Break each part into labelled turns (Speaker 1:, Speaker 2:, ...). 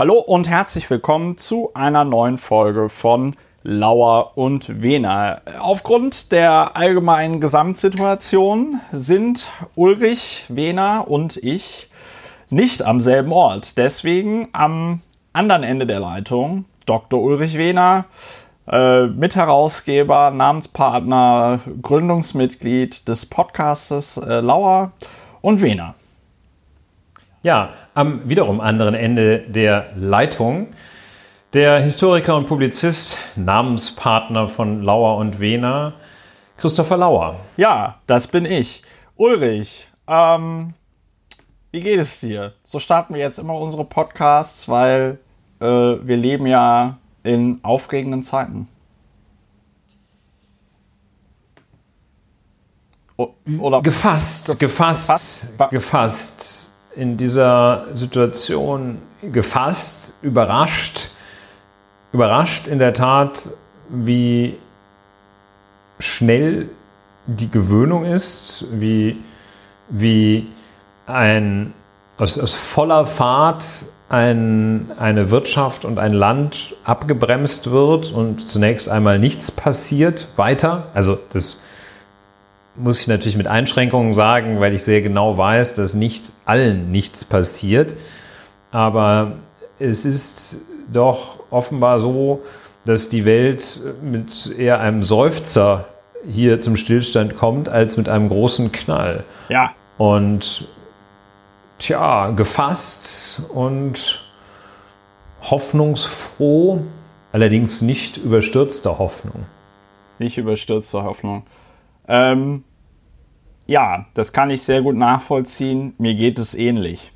Speaker 1: Hallo und herzlich willkommen zu einer neuen Folge von Lauer und Wena. Aufgrund der allgemeinen Gesamtsituation sind Ulrich, Wena und ich nicht am selben Ort. Deswegen am anderen Ende der Leitung Dr. Ulrich Wehner, äh, Mitherausgeber, Namenspartner, Gründungsmitglied des Podcastes äh, Lauer und Wehner.
Speaker 2: Ja, am wiederum anderen Ende der Leitung der Historiker und Publizist, Namenspartner von Lauer und Wehner, Christopher Lauer.
Speaker 1: Ja, das bin ich. Ulrich, ähm, wie geht es dir? So starten wir jetzt immer unsere Podcasts, weil äh, wir leben ja in aufregenden Zeiten.
Speaker 2: Oder gefasst, gefasst, gefasst, gefasst in dieser Situation gefasst, überrascht, überrascht in der Tat, wie schnell die Gewöhnung ist, wie, wie ein aus, aus voller Fahrt ein, eine Wirtschaft und ein Land abgebremst wird und zunächst einmal nichts passiert weiter. Also das muss ich natürlich mit Einschränkungen sagen, weil ich sehr genau weiß, dass nicht allen nichts passiert. Aber es ist doch offenbar so, dass die Welt mit eher einem Seufzer hier zum Stillstand kommt, als mit einem großen Knall.
Speaker 1: Ja.
Speaker 2: Und tja, gefasst und hoffnungsfroh, allerdings nicht überstürzter Hoffnung.
Speaker 1: Nicht überstürzter Hoffnung. Ähm, ja, das kann ich sehr gut nachvollziehen. Mir geht es ähnlich.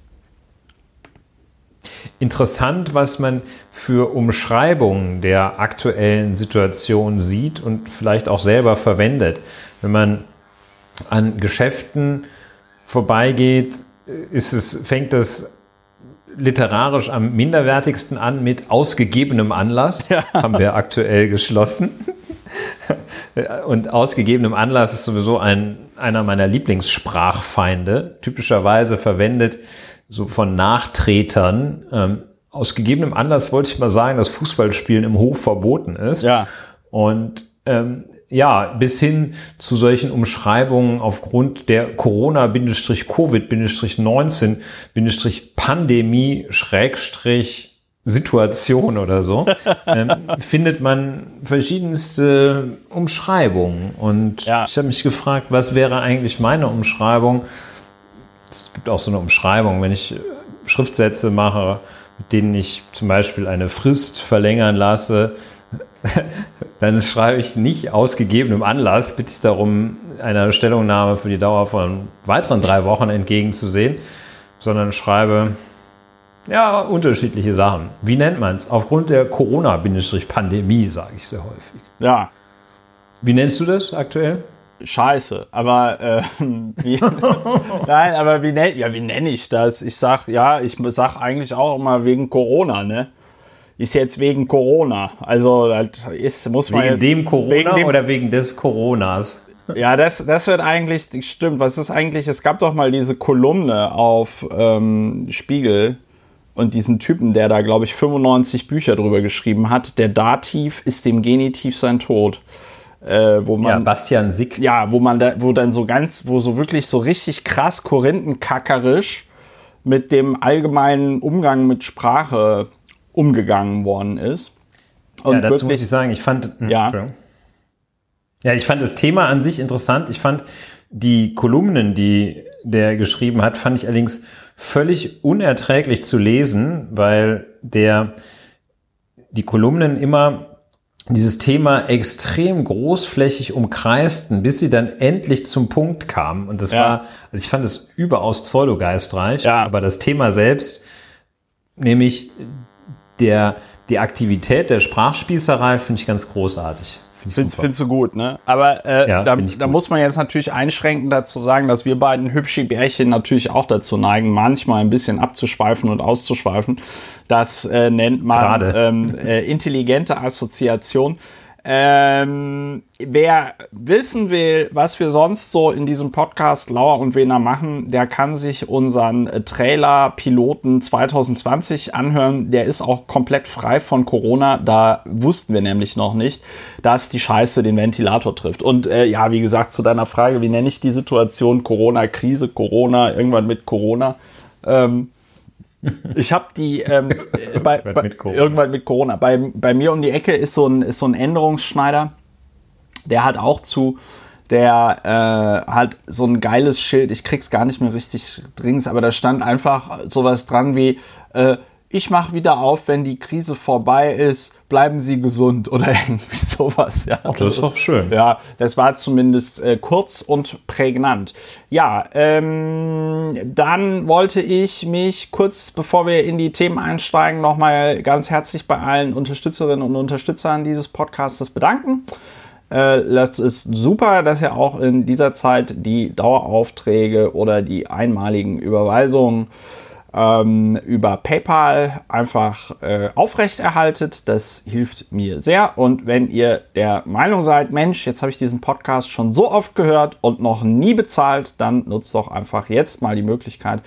Speaker 2: Interessant, was man für Umschreibungen der aktuellen Situation sieht und vielleicht auch selber verwendet. Wenn man an Geschäften vorbeigeht, ist es, fängt das literarisch am minderwertigsten an mit ausgegebenem Anlass, ja. haben wir aktuell geschlossen. Und ausgegebenem Anlass ist sowieso ein, einer meiner Lieblingssprachfeinde, typischerweise verwendet so von Nachtretern. Ähm, aus gegebenem Anlass wollte ich mal sagen, dass Fußballspielen im Hof verboten ist.
Speaker 1: Ja.
Speaker 2: Und ähm, ja, bis hin zu solchen Umschreibungen aufgrund der Corona-Covid-19-Pandemie Schrägstrich Situation oder so, ähm, findet man verschiedenste Umschreibungen. Und ja. ich habe mich gefragt, was wäre eigentlich meine Umschreibung? Es gibt auch so eine Umschreibung, wenn ich Schriftsätze mache, mit denen ich zum Beispiel eine Frist verlängern lasse, dann schreibe ich nicht aus gegebenem Anlass, bitte ich darum, einer Stellungnahme für die Dauer von weiteren drei Wochen entgegenzusehen, sondern schreibe, ja, unterschiedliche Sachen. Wie nennt man es? Aufgrund der Corona-Pandemie, sage ich sehr häufig.
Speaker 1: Ja.
Speaker 2: Wie nennst du das aktuell?
Speaker 1: Scheiße, aber äh, wie, nein, aber wie nenne ja, wie nenn ich das? Ich sag, ja, ich sag eigentlich auch immer wegen Corona, ne? ist jetzt wegen Corona. Also das ist, muss man
Speaker 2: wegen
Speaker 1: jetzt,
Speaker 2: dem Corona wegen dem, oder wegen des Coronas?
Speaker 1: Ja, das, das wird eigentlich, stimmt, was ist eigentlich, es gab doch mal diese Kolumne auf ähm, Spiegel und diesen Typen, der da, glaube ich, 95 Bücher drüber geschrieben hat, der Dativ ist dem Genitiv sein Tod. Äh, wo man, ja,
Speaker 2: Bastian Sick.
Speaker 1: Ja, wo man da, wo dann so ganz, wo so wirklich so richtig krass korinthenkackerisch mit dem allgemeinen Umgang mit Sprache umgegangen worden ist.
Speaker 2: Und ja, dazu wirklich, muss ich sagen, ich fand,
Speaker 1: hm, ja.
Speaker 2: ja, ich fand das Thema an sich interessant. Ich fand die Kolumnen, die der geschrieben hat, fand ich allerdings völlig unerträglich zu lesen, weil der die Kolumnen immer dieses Thema extrem großflächig umkreisten, bis sie dann endlich zum Punkt kamen. Und das ja. war, also ich fand es überaus pseudogeistreich,
Speaker 1: ja.
Speaker 2: aber das Thema selbst, nämlich der, die Aktivität der Sprachspießerei finde ich ganz großartig.
Speaker 1: Find findest du gut, ne? Aber äh, ja, da, da muss man jetzt natürlich einschränkend dazu sagen, dass wir beiden hübsche Bärchen natürlich auch dazu neigen, manchmal ein bisschen abzuschweifen und auszuschweifen. Das äh, nennt man ähm, äh, intelligente Assoziation. Ähm, wer wissen will, was wir sonst so in diesem Podcast Lauer und Wener machen, der kann sich unseren äh, Trailer Piloten 2020 anhören. Der ist auch komplett frei von Corona. Da wussten wir nämlich noch nicht, dass die Scheiße den Ventilator trifft. Und äh, ja, wie gesagt, zu deiner Frage, wie nenne ich die Situation? Corona-Krise, Corona, irgendwann mit Corona. Ähm, ich habe die ähm, bei, bei, mit irgendwann mit Corona. Bei, bei mir um die Ecke ist so ein, ist so ein Änderungsschneider. Der hat auch zu, der äh, hat so ein geiles Schild. Ich krieg's gar nicht mehr richtig dringend, aber da stand einfach sowas dran wie äh, ich mache wieder auf, wenn die Krise vorbei ist, bleiben Sie gesund oder irgendwie sowas. Ja.
Speaker 2: Ach, das ist doch schön.
Speaker 1: Ja, das war zumindest äh, kurz und prägnant. Ja, ähm, dann wollte ich mich kurz, bevor wir in die Themen einsteigen, nochmal ganz herzlich bei allen Unterstützerinnen und Unterstützern dieses Podcasts bedanken. Äh, das ist super, dass ihr auch in dieser Zeit die Daueraufträge oder die einmaligen Überweisungen ähm, über PayPal einfach äh, aufrechterhaltet. Das hilft mir sehr. Und wenn ihr der Meinung seid, Mensch, jetzt habe ich diesen Podcast schon so oft gehört und noch nie bezahlt, dann nutzt doch einfach jetzt mal die Möglichkeit,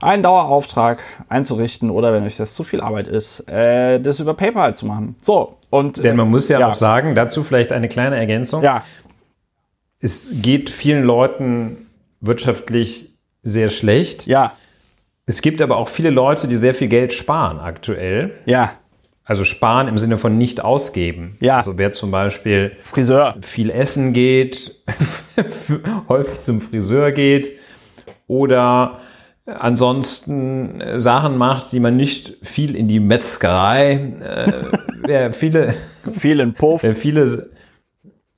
Speaker 1: einen Dauerauftrag einzurichten oder wenn euch das zu viel Arbeit ist, äh, das über PayPal zu machen. So, und.
Speaker 2: Denn man muss ja, ja auch sagen, dazu vielleicht eine kleine Ergänzung.
Speaker 1: Ja.
Speaker 2: Es geht vielen Leuten wirtschaftlich sehr schlecht.
Speaker 1: Ja.
Speaker 2: Es gibt aber auch viele Leute, die sehr viel Geld sparen aktuell.
Speaker 1: Ja.
Speaker 2: Also sparen im Sinne von nicht ausgeben.
Speaker 1: Ja.
Speaker 2: Also wer zum Beispiel
Speaker 1: Friseur
Speaker 2: viel essen geht, häufig zum Friseur geht oder ansonsten äh, Sachen macht, die man nicht viel in die Metzgerei, äh, wer viele,
Speaker 1: viel in Puff,
Speaker 2: wer viele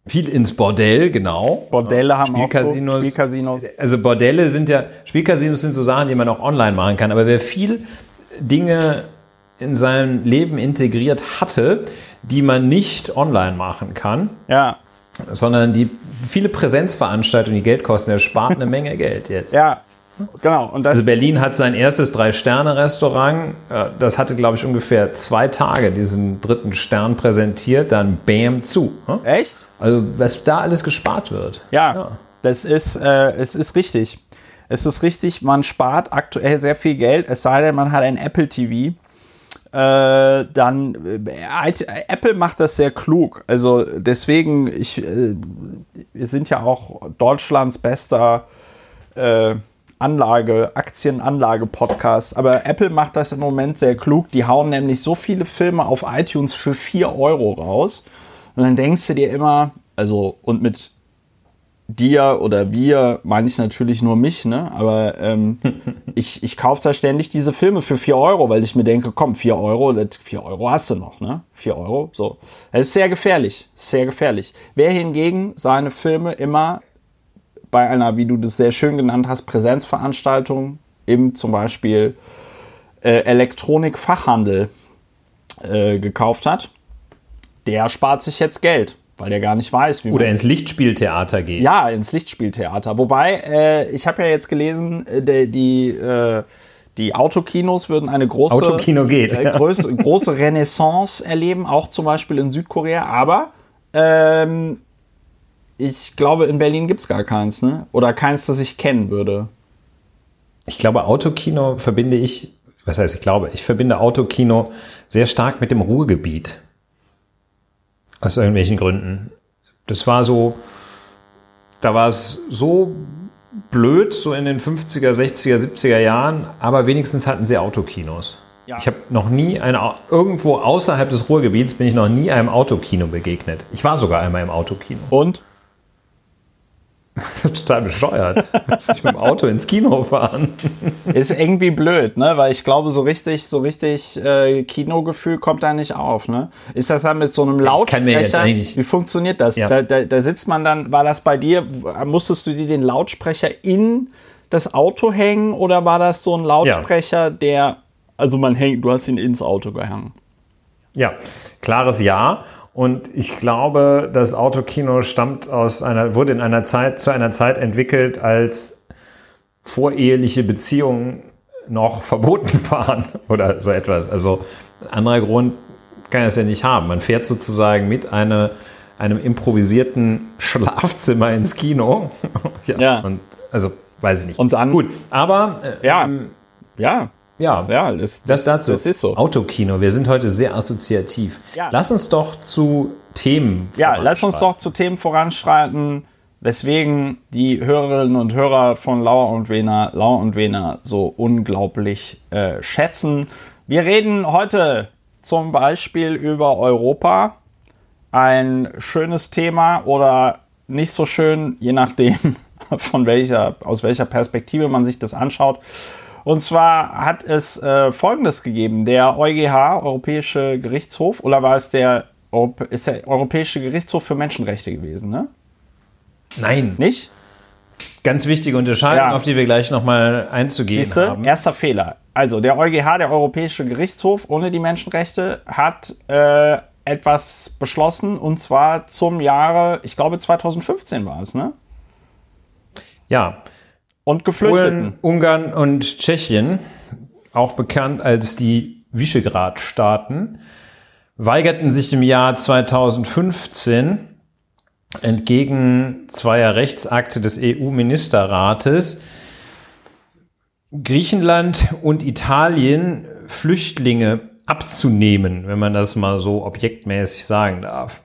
Speaker 2: viel ins Bordell, genau.
Speaker 1: Bordelle haben
Speaker 2: Spielcasinos,
Speaker 1: auch Spielcasinos.
Speaker 2: Also Bordelle sind ja, Spielcasinos sind so Sachen, die man auch online machen kann. Aber wer viel Dinge in seinem Leben integriert hatte, die man nicht online machen kann,
Speaker 1: ja.
Speaker 2: sondern die viele Präsenzveranstaltungen, die Geld kosten, der spart eine Menge Geld jetzt.
Speaker 1: Ja, Genau.
Speaker 2: Also Berlin hat sein erstes Drei-Sterne-Restaurant. Äh, das hatte, glaube ich, ungefähr zwei Tage diesen dritten Stern präsentiert, dann Bam zu.
Speaker 1: Ne? Echt?
Speaker 2: Also was da alles gespart wird.
Speaker 1: Ja, ja. das ist, äh, es ist richtig. Es ist richtig, man spart aktuell sehr viel Geld, es sei denn, man hat ein Apple TV. Äh, dann äh, Apple macht das sehr klug. Also deswegen, ich, äh, wir sind ja auch Deutschlands bester äh, Anlage, Aktienanlage-Podcast. Aber Apple macht das im Moment sehr klug. Die hauen nämlich so viele Filme auf iTunes für 4 Euro raus. Und dann denkst du dir immer, also, und mit dir oder wir meine ich natürlich nur mich, ne? Aber ähm, ich, ich kaufe da ständig diese Filme für 4 Euro, weil ich mir denke, komm, 4 Euro, 4 Euro hast du noch, ne? 4 Euro, so. Das ist sehr gefährlich, sehr gefährlich. Wer hingegen seine Filme immer bei einer, wie du das sehr schön genannt hast, Präsenzveranstaltung im zum Beispiel äh, Elektronikfachhandel äh, gekauft hat, der spart sich jetzt Geld, weil der gar nicht weiß,
Speaker 2: wie Oder ins Lichtspieltheater geht.
Speaker 1: Ja, ins Lichtspieltheater. Wobei, äh, ich habe ja jetzt gelesen, äh, die, die, äh, die Autokinos würden eine große,
Speaker 2: Autokino geht,
Speaker 1: äh, ja. große, große Renaissance erleben, auch zum Beispiel in Südkorea. Aber ähm, ich glaube, in Berlin gibt es gar keins, ne? Oder keins, das ich kennen würde.
Speaker 2: Ich glaube, Autokino verbinde ich, was heißt ich glaube, ich verbinde Autokino sehr stark mit dem Ruhrgebiet. Aus irgendwelchen Gründen. Das war so, da war es so blöd, so in den 50er, 60er, 70er Jahren, aber wenigstens hatten sie Autokinos. Ja. Ich habe noch nie ein, irgendwo außerhalb des Ruhrgebiets bin ich noch nie einem Autokino begegnet. Ich war sogar einmal im Autokino.
Speaker 1: Und?
Speaker 2: Total bescheuert. Muss ich mit dem Auto ins Kino fahren.
Speaker 1: Ist irgendwie blöd, ne? Weil ich glaube, so richtig, so richtig äh, Kinogefühl kommt da nicht auf, ne? Ist das dann mit so einem Lautsprecher? Wie funktioniert das? Ja. Da, da, da sitzt man dann, war das bei dir, musstest du dir den Lautsprecher in das Auto hängen oder war das so ein Lautsprecher, ja. der, also man hängt, du hast ihn ins Auto gehangen?
Speaker 2: Ja, klares Ja. Und ich glaube, das Autokino stammt aus einer, wurde in einer Zeit, zu einer Zeit entwickelt, als voreheliche Beziehungen noch verboten waren oder so etwas. Also ein anderer Grund kann es ja nicht haben. Man fährt sozusagen mit einer einem improvisierten Schlafzimmer ins Kino. ja, ja. Und, also, weiß ich nicht.
Speaker 1: Und dann.
Speaker 2: Gut, aber.
Speaker 1: Äh, ja. Ähm, ja.
Speaker 2: Ja,
Speaker 1: ja das,
Speaker 2: das dazu.
Speaker 1: Das ist so.
Speaker 2: Autokino. Wir sind heute sehr assoziativ. Ja. Lass uns doch zu Themen.
Speaker 1: Ja, lass uns doch zu Themen voranschreiten, weswegen die Hörerinnen und Hörer von Lauer und Wena, Lauer und Wena so unglaublich äh, schätzen. Wir reden heute zum Beispiel über Europa. Ein schönes Thema oder nicht so schön, je nachdem, von welcher, aus welcher Perspektive man sich das anschaut. Und zwar hat es äh, Folgendes gegeben. Der EuGH, Europäische Gerichtshof, oder war es der, ist der Europäische Gerichtshof für Menschenrechte gewesen, ne?
Speaker 2: Nein.
Speaker 1: Nicht?
Speaker 2: Ganz wichtige Unterscheidung, ja. auf die wir gleich nochmal einzugehen Siehste? haben.
Speaker 1: Erster Fehler. Also der EuGH, der Europäische Gerichtshof ohne die Menschenrechte, hat äh, etwas beschlossen und zwar zum Jahre, ich glaube 2015 war es, ne?
Speaker 2: Ja,
Speaker 1: und Geflüchteten.
Speaker 2: Polen, Ungarn und Tschechien, auch bekannt als die Visegrad-Staaten, weigerten sich im Jahr 2015 entgegen zweier Rechtsakte des EU-Ministerrates Griechenland und Italien Flüchtlinge abzunehmen, wenn man das mal so objektmäßig sagen darf.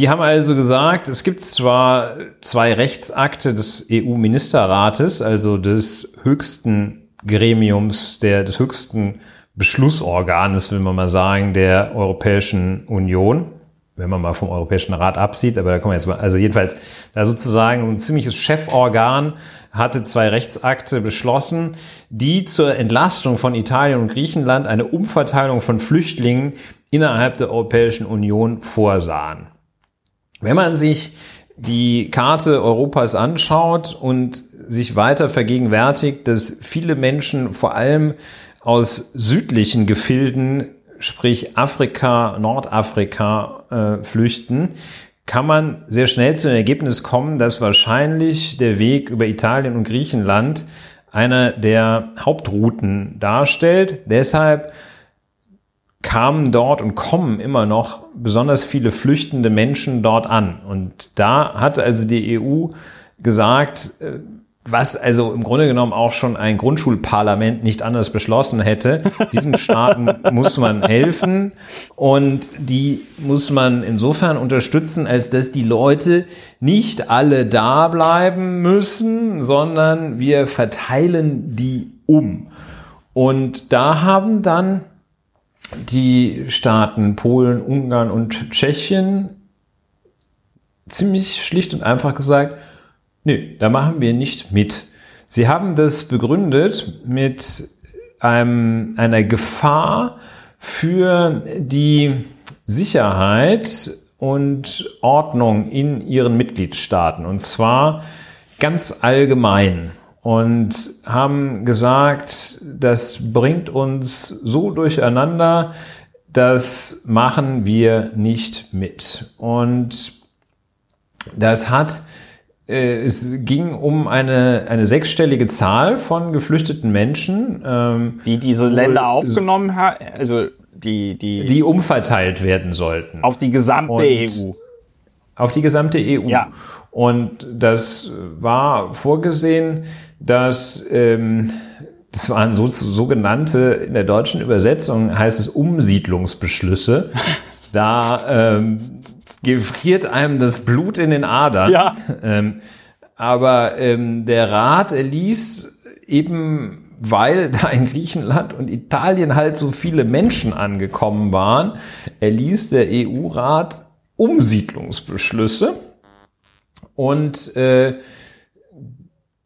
Speaker 2: Die haben also gesagt, es gibt zwar zwei Rechtsakte des EU-Ministerrates, also des höchsten Gremiums, der, des höchsten Beschlussorganes, will man mal sagen, der Europäischen Union, wenn man mal vom Europäischen Rat absieht, aber da kommen wir jetzt mal, also jedenfalls, da sozusagen ein ziemliches Cheforgan hatte zwei Rechtsakte beschlossen, die zur Entlastung von Italien und Griechenland eine Umverteilung von Flüchtlingen innerhalb der Europäischen Union vorsahen. Wenn man sich die Karte Europas anschaut und sich weiter vergegenwärtigt, dass viele Menschen vor allem aus südlichen Gefilden, sprich Afrika, Nordafrika, äh, flüchten, kann man sehr schnell zu dem Ergebnis kommen, dass wahrscheinlich der Weg über Italien und Griechenland einer der Hauptrouten darstellt. Deshalb kamen dort und kommen immer noch besonders viele flüchtende Menschen dort an. Und da hat also die EU gesagt, äh, was also im Grunde genommen auch schon ein Grundschulparlament nicht anders beschlossen hätte. Diesen Staaten muss man helfen und die muss man insofern unterstützen, als dass die Leute nicht alle da bleiben müssen, sondern wir verteilen die um. Und da haben dann die Staaten Polen, Ungarn und Tschechien ziemlich schlicht und einfach gesagt, nö, da machen wir nicht mit. Sie haben das begründet mit einem, einer Gefahr für die Sicherheit und Ordnung in ihren Mitgliedstaaten. Und zwar ganz allgemein und haben gesagt, das bringt uns so durcheinander, das machen wir nicht mit. Und das hat, äh, es ging um eine, eine sechsstellige Zahl von geflüchteten Menschen.
Speaker 1: Ähm, die diese Länder aufgenommen haben, also die, die,
Speaker 2: die umverteilt werden sollten.
Speaker 1: Auf die gesamte Und EU.
Speaker 2: Auf die gesamte EU.
Speaker 1: Ja.
Speaker 2: Und das war vorgesehen, dass ähm, das waren so, sogenannte, in der deutschen Übersetzung heißt es Umsiedlungsbeschlüsse. Da ähm, gefriert einem das Blut in den Adern.
Speaker 1: Ja.
Speaker 2: Ähm, aber ähm, der Rat erließ eben, weil da in Griechenland und Italien halt so viele Menschen angekommen waren, erließ der EU-Rat Umsiedlungsbeschlüsse. Und äh,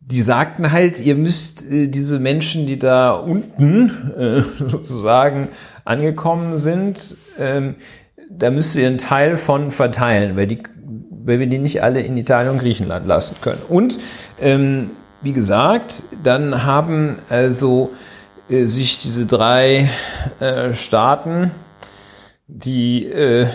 Speaker 2: die sagten halt, ihr müsst äh, diese Menschen, die da unten äh, sozusagen angekommen sind, ähm, da müsst ihr einen Teil von verteilen, weil, die, weil wir die nicht alle in Italien und Griechenland lassen können. Und ähm, wie gesagt, dann haben also äh, sich diese drei äh, Staaten, die äh,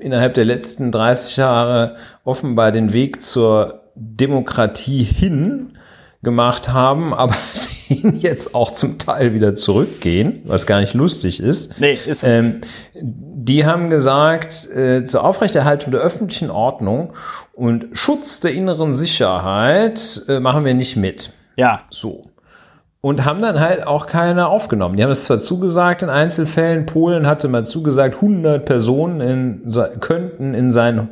Speaker 2: innerhalb der letzten 30 Jahre offenbar den Weg zur Demokratie hin gemacht haben, aber den jetzt auch zum Teil wieder zurückgehen, was gar nicht lustig ist.
Speaker 1: Nee, ist. Ähm,
Speaker 2: die haben gesagt, äh, zur Aufrechterhaltung der öffentlichen Ordnung und Schutz der inneren Sicherheit äh, machen wir nicht mit.
Speaker 1: Ja.
Speaker 2: So. Und haben dann halt auch keine aufgenommen. Die haben es zwar zugesagt in Einzelfällen. Polen hatte mal zugesagt, 100 Personen in, könnten in sein,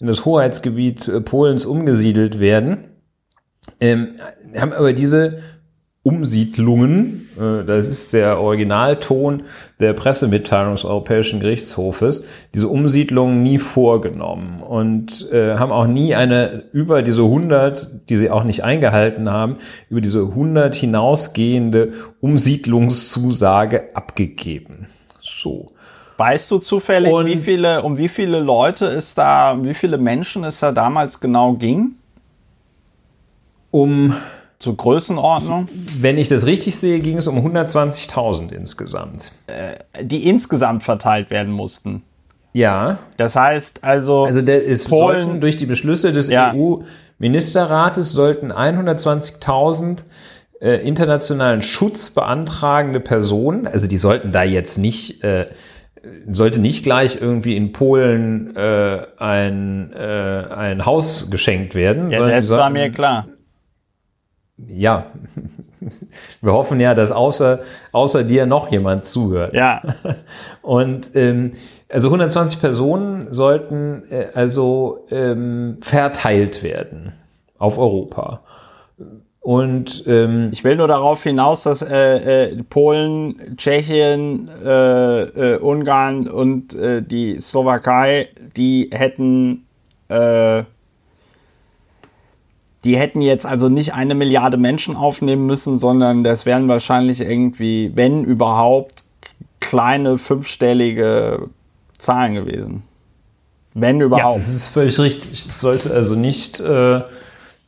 Speaker 2: in das Hoheitsgebiet äh, Polens umgesiedelt werden. Ähm, haben aber diese Umsiedlungen, äh, das ist der Originalton der Pressemitteilung des Europäischen Gerichtshofes, diese Umsiedlungen nie vorgenommen und äh, haben auch nie eine über diese 100, die sie auch nicht eingehalten haben, über diese 100 hinausgehende Umsiedlungszusage abgegeben. So.
Speaker 1: Weißt du zufällig, und, wie viele, um wie viele Leute es da, um wie viele Menschen es da damals genau ging?
Speaker 2: Um
Speaker 1: zur Größenordnung?
Speaker 2: Wenn ich das richtig sehe, ging es um 120.000 insgesamt.
Speaker 1: Äh, die insgesamt verteilt werden mussten.
Speaker 2: Ja.
Speaker 1: Das heißt also.
Speaker 2: Also der ist Polen durch die Beschlüsse des ja. EU-Ministerrates sollten 120.000 äh, internationalen Schutz beantragende Personen, also die sollten da jetzt nicht äh, sollte nicht gleich irgendwie in Polen äh, ein, äh, ein Haus geschenkt werden.
Speaker 1: Ja, das war mir klar
Speaker 2: ja, wir hoffen ja, dass außer, außer dir noch jemand zuhört.
Speaker 1: Ja.
Speaker 2: Und ähm, also 120 Personen sollten äh, also ähm, verteilt werden auf Europa. Und ähm,
Speaker 1: ich will nur darauf hinaus, dass äh, äh, Polen, Tschechien, äh, äh, Ungarn und äh, die Slowakei, die hätten äh, die hätten jetzt also nicht eine Milliarde Menschen aufnehmen müssen, sondern das wären wahrscheinlich irgendwie, wenn überhaupt, kleine fünfstellige Zahlen gewesen. Wenn überhaupt. Ja,
Speaker 2: das ist völlig richtig. Es sollte also nicht äh,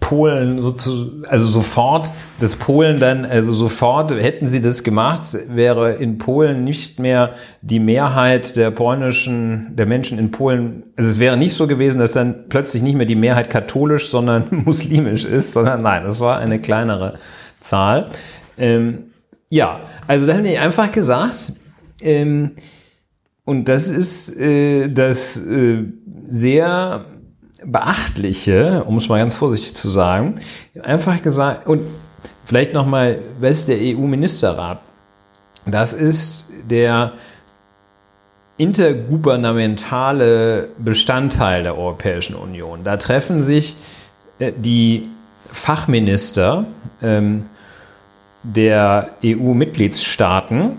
Speaker 2: Polen sozusagen, also sofort, dass Polen dann, also sofort, hätten sie das gemacht, wäre in Polen nicht mehr die Mehrheit der polnischen, der Menschen in Polen, also es wäre nicht so gewesen, dass dann plötzlich nicht mehr die Mehrheit katholisch, sondern muslimisch ist, sondern nein, es war eine kleinere Zahl. Ähm, ja, also da haben die einfach gesagt, ähm, und das ist äh, das äh, sehr Beachtliche, um es mal ganz vorsichtig zu sagen, einfach gesagt, und vielleicht nochmal, was ist der EU-Ministerrat? Das ist der intergouvernementale Bestandteil der Europäischen Union. Da treffen sich äh, die Fachminister ähm, der EU-Mitgliedstaaten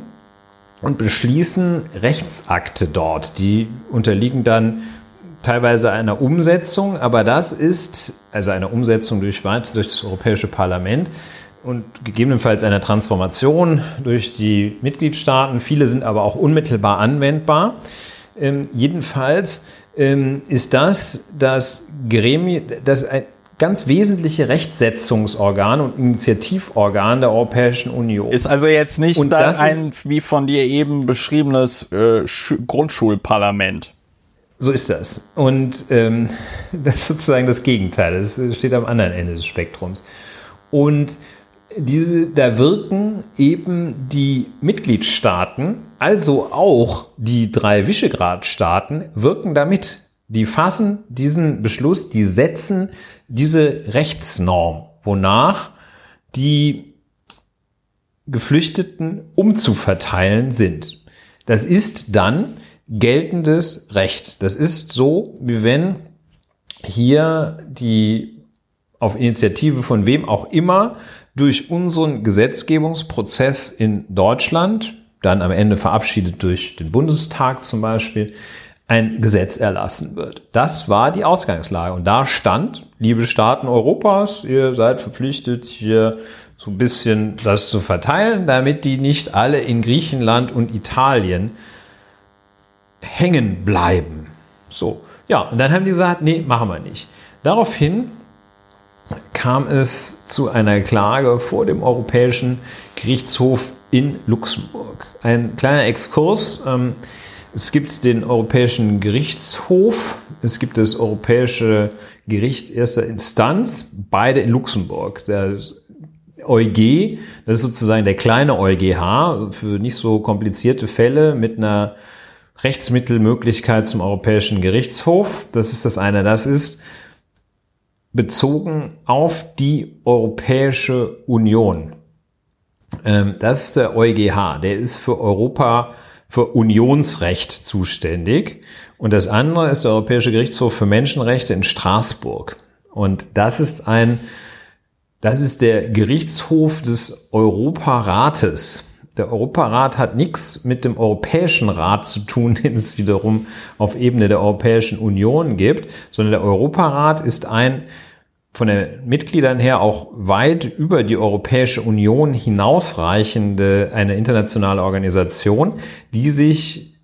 Speaker 2: und beschließen Rechtsakte dort. Die unterliegen dann teilweise einer Umsetzung, aber das ist also eine Umsetzung durch, durch das Europäische Parlament und gegebenenfalls einer Transformation durch die Mitgliedstaaten. Viele sind aber auch unmittelbar anwendbar. Ähm, jedenfalls ähm, ist das das Gremium, das ein ganz wesentliche Rechtsetzungsorgan und Initiativorgan der Europäischen Union.
Speaker 1: Ist also jetzt nicht ein, wie von dir eben beschriebenes äh, Grundschulparlament.
Speaker 2: So ist das. Und ähm, das ist sozusagen das Gegenteil. Das steht am anderen Ende des Spektrums. Und diese, da wirken eben die Mitgliedstaaten, also auch die drei Visegrad-Staaten, wirken damit. Die fassen diesen Beschluss, die setzen diese Rechtsnorm, wonach die Geflüchteten umzuverteilen sind. Das ist dann geltendes Recht. Das ist so, wie wenn hier die auf Initiative von wem auch immer durch unseren Gesetzgebungsprozess in Deutschland, dann am Ende verabschiedet durch den Bundestag zum Beispiel, ein Gesetz erlassen wird. Das war die Ausgangslage. Und da stand, liebe Staaten Europas, ihr seid verpflichtet, hier so ein bisschen das zu verteilen, damit die nicht alle in Griechenland und Italien hängen bleiben. So, ja, und dann haben die gesagt, nee, machen wir nicht. Daraufhin kam es zu einer Klage vor dem Europäischen Gerichtshof in Luxemburg. Ein kleiner Exkurs. Ähm, es gibt den Europäischen Gerichtshof, es gibt das Europäische Gericht erster Instanz, beide in Luxemburg. Der EuG, das ist sozusagen der kleine EuGH für nicht so komplizierte Fälle mit einer Rechtsmittelmöglichkeit zum Europäischen Gerichtshof. Das ist das eine. Das ist bezogen auf die Europäische Union. Ähm, das ist der EuGH. Der ist für Europa, für Unionsrecht zuständig. Und das andere ist der Europäische Gerichtshof für Menschenrechte in Straßburg. Und das ist ein, das ist der Gerichtshof des Europarates. Der Europarat hat nichts mit dem Europäischen Rat zu tun, den es wiederum auf Ebene der Europäischen Union gibt, sondern der Europarat ist ein von den Mitgliedern her auch weit über die Europäische Union hinausreichende eine internationale Organisation, die sich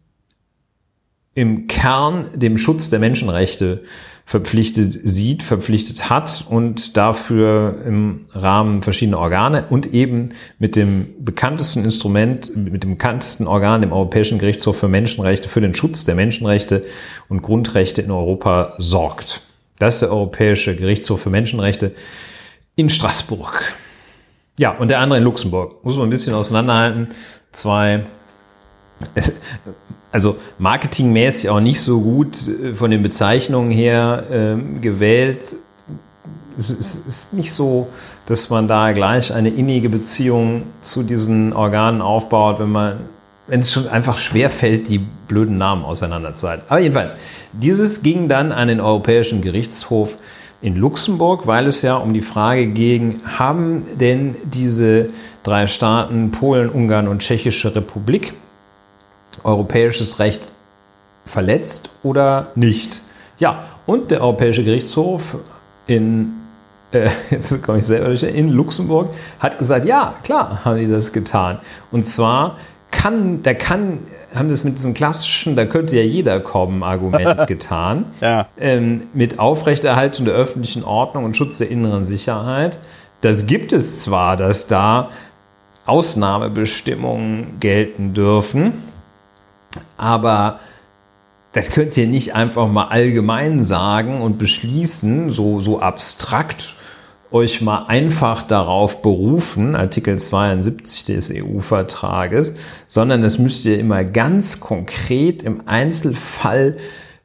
Speaker 2: im Kern dem Schutz der Menschenrechte verpflichtet sieht, verpflichtet hat und dafür im Rahmen verschiedener Organe und eben mit dem bekanntesten Instrument, mit dem bekanntesten Organ, dem Europäischen Gerichtshof für Menschenrechte, für den Schutz der Menschenrechte und Grundrechte in Europa sorgt. Das ist der Europäische Gerichtshof für Menschenrechte in Straßburg. Ja, und der andere in Luxemburg. Muss man ein bisschen auseinanderhalten. Zwei, also marketingmäßig auch nicht so gut äh, von den Bezeichnungen her äh, gewählt. Es ist nicht so, dass man da gleich eine innige Beziehung zu diesen Organen aufbaut, wenn man wenn es schon einfach schwer fällt, die blöden Namen auseinanderzuhalten. Aber jedenfalls, dieses ging dann an den Europäischen Gerichtshof in Luxemburg, weil es ja um die Frage ging, haben denn diese drei Staaten, Polen, Ungarn und Tschechische Republik, europäisches Recht verletzt oder nicht? Ja, und der Europäische Gerichtshof in äh, jetzt komme ich selber durch, in Luxemburg hat gesagt, ja, klar, haben die das getan. Und zwar kann, da kann, haben das mit diesem klassischen, da könnte ja jeder kommen, Argument getan. ja. ähm, mit Aufrechterhaltung der öffentlichen Ordnung und Schutz der inneren Sicherheit. Das gibt es zwar, dass da Ausnahmebestimmungen gelten dürfen, aber das könnt ihr nicht einfach mal allgemein sagen und beschließen, so, so abstrakt euch mal einfach darauf berufen, Artikel 72 des EU-Vertrages, sondern das müsst ihr immer ganz konkret im Einzelfall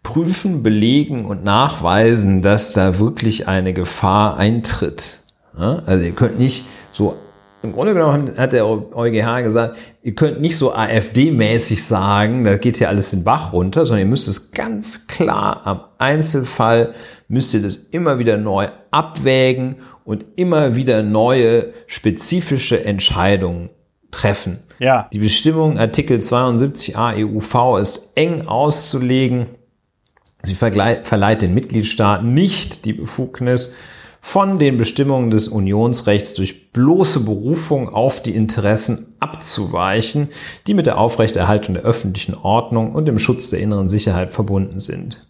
Speaker 2: prüfen, belegen und nachweisen, dass da wirklich eine Gefahr eintritt. Also ihr könnt nicht so im Grunde genommen hat der EuGH gesagt, ihr könnt nicht so AfD-mäßig sagen, da geht hier alles den Bach runter, sondern ihr müsst es ganz klar am Einzelfall, müsst ihr das immer wieder neu abwägen und immer wieder neue spezifische Entscheidungen treffen. Ja. Die Bestimmung Artikel 72a EUV ist eng auszulegen. Sie verleiht den Mitgliedstaaten nicht die Befugnis, von den Bestimmungen des Unionsrechts durch bloße Berufung auf die Interessen abzuweichen, die mit der Aufrechterhaltung der öffentlichen Ordnung und dem Schutz der inneren Sicherheit verbunden sind.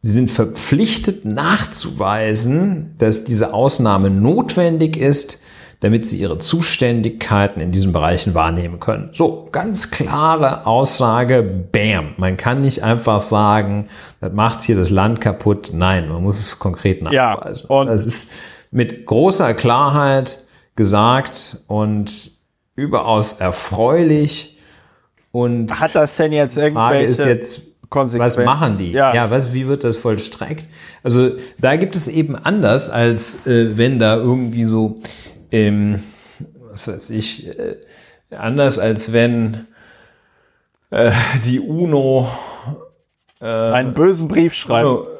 Speaker 2: Sie sind verpflichtet nachzuweisen, dass diese Ausnahme notwendig ist, damit sie ihre Zuständigkeiten in diesen Bereichen wahrnehmen können. So, ganz klare Aussage, bam. Man kann nicht einfach sagen, das macht hier das Land kaputt. Nein, man muss es konkret nachweisen. Ja, und das ist mit großer Klarheit gesagt und überaus erfreulich. Und
Speaker 1: hat das denn jetzt irgendwelche
Speaker 2: ist jetzt, was machen die? Ja, ja was, wie wird das vollstreckt? Also da gibt es eben anders, als äh, wenn da irgendwie so ähm, was weiß ich, äh, anders als wenn äh, die UNO
Speaker 1: äh, einen bösen Brief schreibt.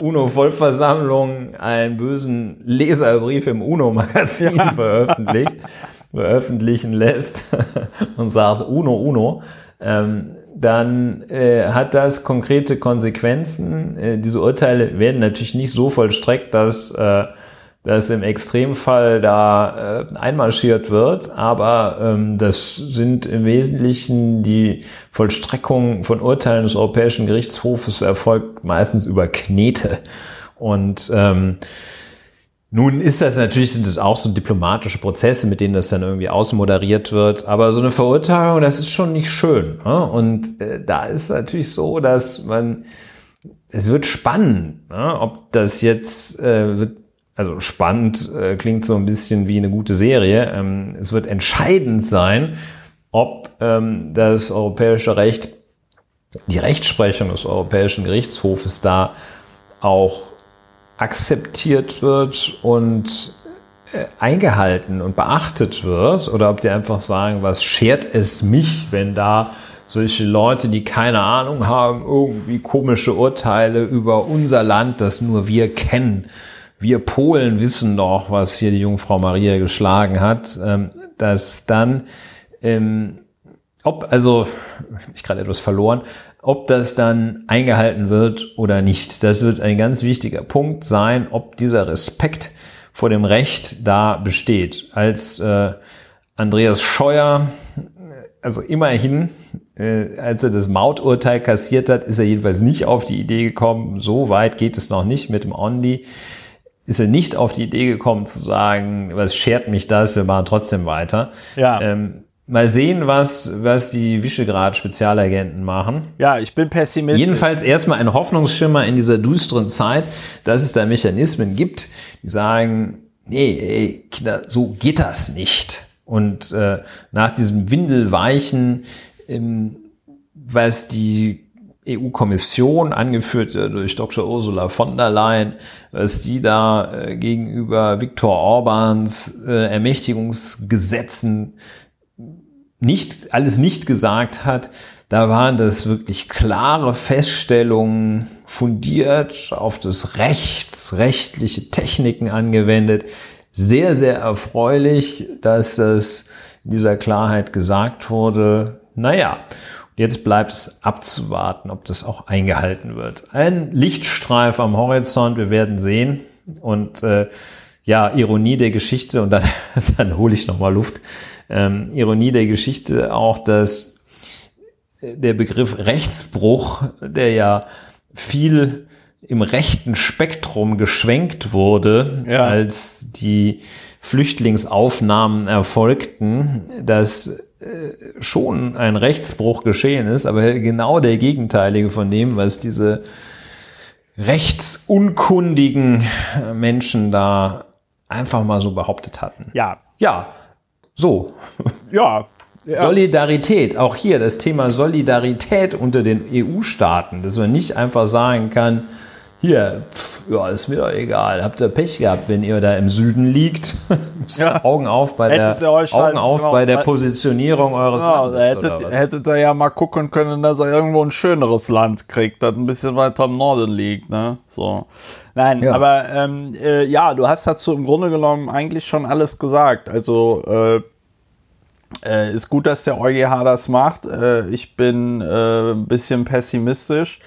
Speaker 2: UNO-Vollversammlung einen bösen Leserbrief im UNO-Magazin ja. veröffentlicht, veröffentlichen lässt und sagt UNO, UNO, ähm, dann äh, hat das konkrete Konsequenzen. Äh, diese Urteile werden natürlich nicht so vollstreckt, dass äh, dass im Extremfall da äh, einmarschiert wird, aber ähm, das sind im Wesentlichen die Vollstreckung von Urteilen des Europäischen Gerichtshofes erfolgt meistens über Knete. Und ähm, nun ist das natürlich, sind es auch so diplomatische Prozesse, mit denen das dann irgendwie ausmoderiert wird. Aber so eine Verurteilung, das ist schon nicht schön. Ne? Und äh, da ist natürlich so, dass man, es wird spannend, ne? ob das jetzt äh, wird also spannend äh, klingt so ein bisschen wie eine gute Serie. Ähm, es wird entscheidend sein, ob ähm, das europäische Recht die Rechtsprechung des Europäischen Gerichtshofes da auch akzeptiert wird und äh, eingehalten und beachtet wird oder ob die einfach sagen, was schert es mich, wenn da solche Leute, die keine Ahnung haben, irgendwie komische Urteile über unser Land, das nur wir kennen. Wir Polen wissen doch, was hier die Jungfrau Maria geschlagen hat, ähm, dass dann, ähm, ob, also, ich gerade etwas verloren, ob das dann eingehalten wird oder nicht. Das wird ein ganz wichtiger Punkt sein, ob dieser Respekt vor dem Recht da besteht. Als äh, Andreas Scheuer, also immerhin, äh, als er das Mauturteil kassiert hat, ist er jedenfalls nicht auf die Idee gekommen, so weit geht es noch nicht mit dem Ondi, ist er nicht auf die Idee gekommen zu sagen, was schert mich das, wir machen trotzdem weiter. Ja. Ähm, Mal sehen, was, was die Visegrad-Spezialagenten machen.
Speaker 1: Ja, ich bin pessimistisch.
Speaker 2: Jedenfalls erstmal ein Hoffnungsschimmer in dieser düsteren Zeit, dass es da Mechanismen gibt, die sagen, nee, ey, Kinder, so geht das nicht. Und äh, nach diesem Windelweichen, ähm, was die EU-Kommission, angeführt durch Dr. Ursula von der Leyen, was die da äh, gegenüber Viktor Orbans äh, Ermächtigungsgesetzen nicht, alles nicht gesagt hat, da waren das wirklich klare Feststellungen, fundiert auf das Recht, rechtliche Techniken angewendet. Sehr, sehr erfreulich, dass das in dieser Klarheit gesagt wurde. Naja, jetzt bleibt es abzuwarten, ob das auch eingehalten wird. Ein Lichtstreif am Horizont, wir werden sehen. Und äh, ja, Ironie der Geschichte, und dann, dann hole ich nochmal Luft ähm, Ironie der Geschichte auch, dass der Begriff Rechtsbruch, der ja viel im rechten Spektrum geschwenkt wurde, ja. als die Flüchtlingsaufnahmen erfolgten, dass äh, schon ein Rechtsbruch geschehen ist, aber genau der gegenteilige von dem, was diese rechtsunkundigen Menschen da einfach mal so behauptet hatten.
Speaker 1: Ja.
Speaker 2: Ja, so.
Speaker 1: Ja.
Speaker 2: ja. Solidarität, auch hier das Thema Solidarität unter den EU-Staaten, dass man nicht einfach sagen kann, hier, pff, ja, ist mir doch egal, habt ihr Pech gehabt, wenn ihr da im Süden liegt. ja. Augen auf bei Hättet der, Augen halt, auf bei der Positionierung eures ja,
Speaker 1: Landes. Hättet, hättet ihr ja mal gucken können, dass er irgendwo ein schöneres Land kriegt, das ein bisschen weiter im Norden liegt, ne? So. Nein, ja. aber ähm, äh, ja, du hast dazu im Grunde genommen eigentlich schon alles gesagt. Also äh, äh, ist gut, dass der EuGH das macht. Äh, ich bin äh, ein bisschen pessimistisch,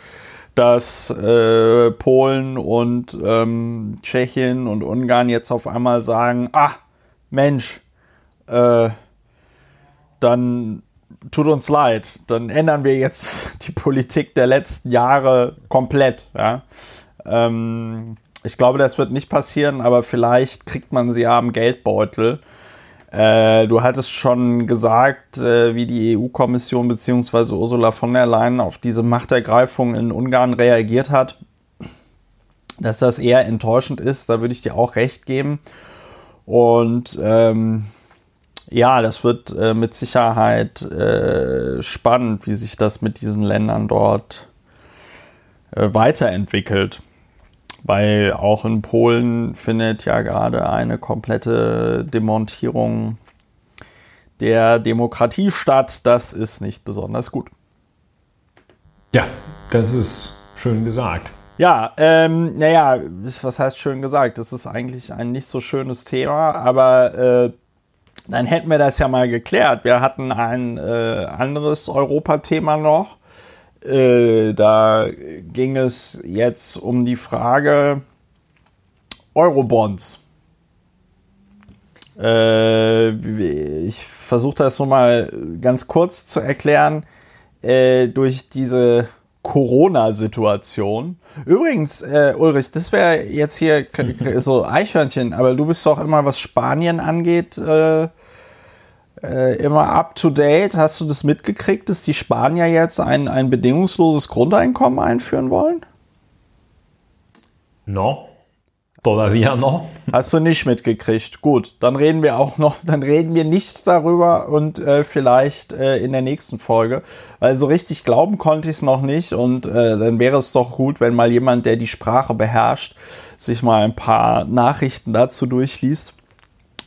Speaker 1: dass äh, Polen und ähm, Tschechien und Ungarn jetzt auf einmal sagen, ah, Mensch, dann tut uns leid, dann ändern wir jetzt die Politik der letzten Jahre komplett. Ja? Ähm, ich glaube, das wird nicht passieren, aber vielleicht kriegt man sie ja am Geldbeutel. Äh, du hattest schon gesagt, äh, wie die EU-Kommission bzw. Ursula von der Leyen auf diese Machtergreifung in Ungarn reagiert hat. Dass das eher enttäuschend ist, da würde ich dir auch recht geben. Und ähm, ja, das wird äh, mit Sicherheit äh, spannend, wie sich das mit diesen Ländern dort äh, weiterentwickelt weil auch in Polen findet ja gerade eine komplette Demontierung der Demokratie statt. Das ist nicht besonders gut.
Speaker 2: Ja, das ist schön gesagt.
Speaker 1: Ja, ähm, naja, was heißt schön gesagt? Das ist eigentlich ein nicht so schönes Thema, aber äh, dann hätten wir das ja mal geklärt. Wir hatten ein äh, anderes Europathema noch. Äh, da ging es jetzt um die Frage Eurobonds. Äh, ich versuche das nur mal ganz kurz zu erklären. Äh, durch diese Corona-Situation. Übrigens, äh, Ulrich, das wäre jetzt hier so Eichhörnchen, aber du bist doch immer, was Spanien angeht, äh, äh, immer up to date. Hast du das mitgekriegt, dass die Spanier jetzt ein, ein bedingungsloses Grundeinkommen einführen wollen?
Speaker 2: No. Todavía no.
Speaker 1: Hast du nicht mitgekriegt. Gut, dann reden wir auch noch, dann reden wir nicht darüber und äh, vielleicht äh, in der nächsten Folge. Weil so richtig glauben konnte ich es noch nicht und äh, dann wäre es doch gut, wenn mal jemand, der die Sprache beherrscht, sich mal ein paar Nachrichten dazu durchliest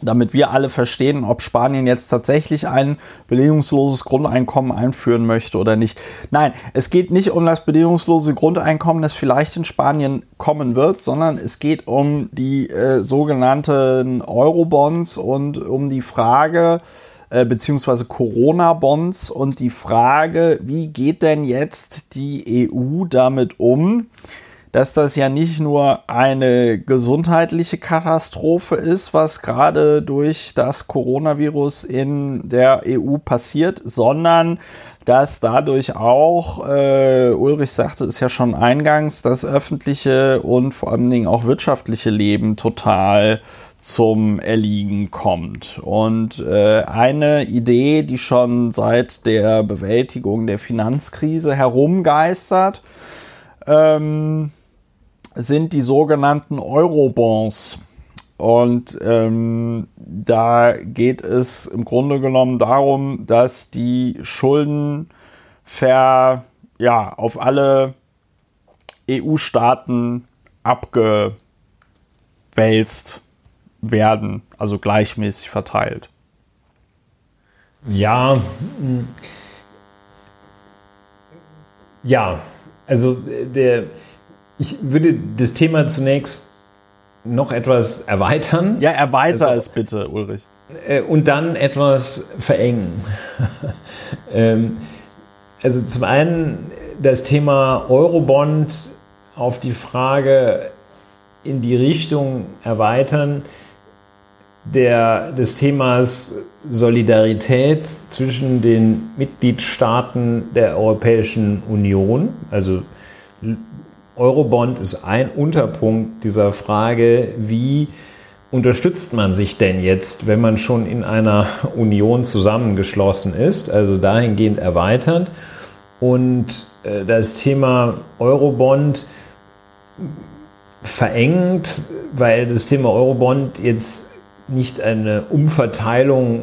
Speaker 1: damit wir alle verstehen, ob Spanien jetzt tatsächlich ein bedingungsloses Grundeinkommen einführen möchte oder nicht. Nein, es geht nicht um das bedingungslose Grundeinkommen, das vielleicht in Spanien kommen wird, sondern es geht um die äh, sogenannten Eurobonds und um die Frage, äh, beziehungsweise Corona-Bonds und die Frage, wie geht denn jetzt die EU damit um? Dass das ja nicht nur eine gesundheitliche Katastrophe ist, was gerade durch das Coronavirus in der EU passiert, sondern dass dadurch auch, äh, Ulrich sagte es ja schon eingangs, das öffentliche und vor allen Dingen auch wirtschaftliche Leben total zum Erliegen kommt. Und äh, eine Idee, die schon seit der Bewältigung der Finanzkrise herumgeistert, ähm, sind die sogenannten Eurobonds. Und ähm, da geht es im Grunde genommen darum, dass die Schulden ver, ja, auf alle EU-Staaten abgewälzt werden, also gleichmäßig verteilt.
Speaker 2: Ja, hm. ja, also der ich würde das Thema zunächst noch etwas erweitern.
Speaker 1: Ja, erweiter also, es bitte, Ulrich.
Speaker 2: Äh, und dann etwas verengen. ähm, also zum einen das Thema Eurobond auf die Frage in die Richtung erweitern der, des Themas Solidarität zwischen den Mitgliedstaaten der Europäischen Union, also Eurobond ist ein Unterpunkt dieser Frage, wie unterstützt man sich denn jetzt, wenn man schon in einer Union zusammengeschlossen ist, also dahingehend erweitert. Und äh, das Thema Eurobond verengt, weil das Thema Eurobond jetzt nicht eine Umverteilung,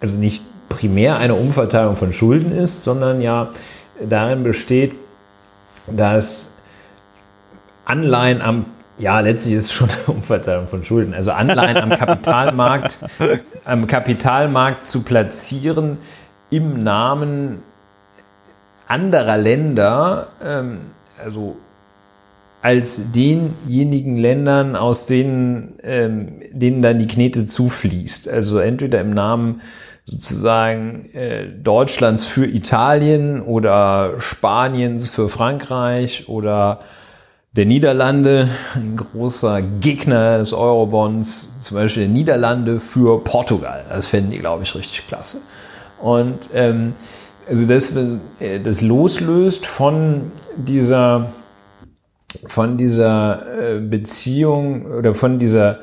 Speaker 2: also nicht primär eine Umverteilung von Schulden ist, sondern ja darin besteht, dass Anleihen am, ja, letztlich ist es schon eine Umverteilung von Schulden, also Anleihen am Kapitalmarkt, am Kapitalmarkt zu platzieren im Namen anderer Länder, ähm, also als denjenigen Ländern, aus denen, ähm, denen dann die Knete zufließt. Also entweder im Namen sozusagen äh, Deutschlands für Italien oder Spaniens für Frankreich oder der Niederlande, ein großer Gegner des Eurobonds, zum Beispiel der Niederlande für Portugal. Das fänden die, glaube ich, richtig klasse. Und ähm, also das, äh, das loslöst von dieser, von dieser äh, Beziehung oder von dieser,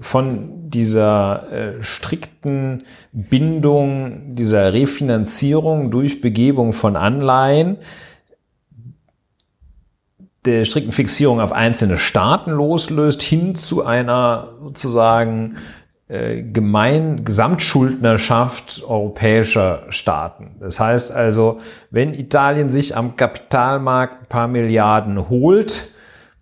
Speaker 2: von dieser äh, strikten Bindung, dieser Refinanzierung durch Begebung von Anleihen der strikten Fixierung auf einzelne Staaten loslöst, hin zu einer sozusagen äh, gemein Gesamtschuldnerschaft europäischer Staaten. Das heißt also, wenn Italien sich am Kapitalmarkt ein paar Milliarden holt,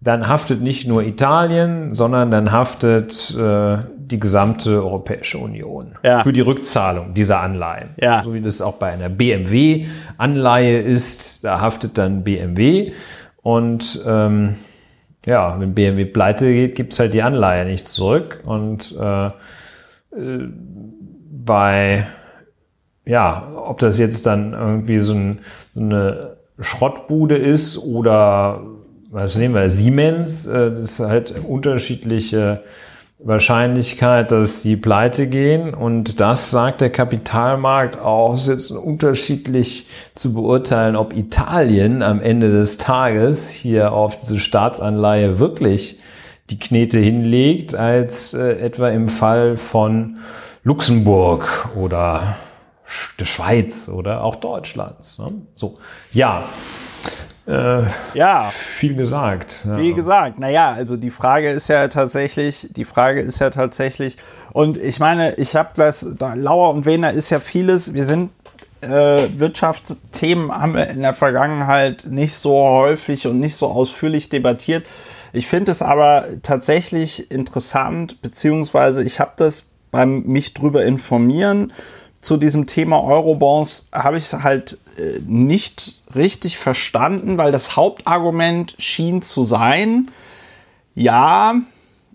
Speaker 2: dann haftet nicht nur Italien, sondern dann haftet äh, die gesamte Europäische Union ja. für die Rückzahlung dieser Anleihen. Ja. So wie das auch bei einer BMW-Anleihe ist, da haftet dann BMW. Und ähm, ja, wenn BMW pleite geht, gibt's halt die Anleihe nicht zurück. Und äh, äh, bei, ja, ob das jetzt dann irgendwie so, ein, so eine Schrottbude ist oder was nehmen wir, Siemens, äh, das ist halt unterschiedliche Wahrscheinlichkeit, dass die pleite gehen. Und das sagt der Kapitalmarkt auch. Es ist jetzt unterschiedlich zu beurteilen, ob Italien am Ende des Tages hier auf diese Staatsanleihe wirklich die Knete hinlegt, als äh, etwa im Fall von Luxemburg oder der Schweiz oder auch Deutschlands. Ne? So, ja. Äh, ja. viel gesagt.
Speaker 1: Ja. Wie gesagt, naja, also die Frage ist ja tatsächlich, die Frage ist ja tatsächlich, und ich meine, ich habe das, da, Lauer und Wehner ist ja vieles, wir sind äh, Wirtschaftsthemen haben wir in der Vergangenheit nicht so häufig und nicht so ausführlich debattiert. Ich finde es aber tatsächlich interessant, beziehungsweise ich habe das beim mich drüber informieren zu diesem Thema Eurobonds habe ich es halt äh, nicht richtig verstanden, weil das Hauptargument schien zu sein, ja,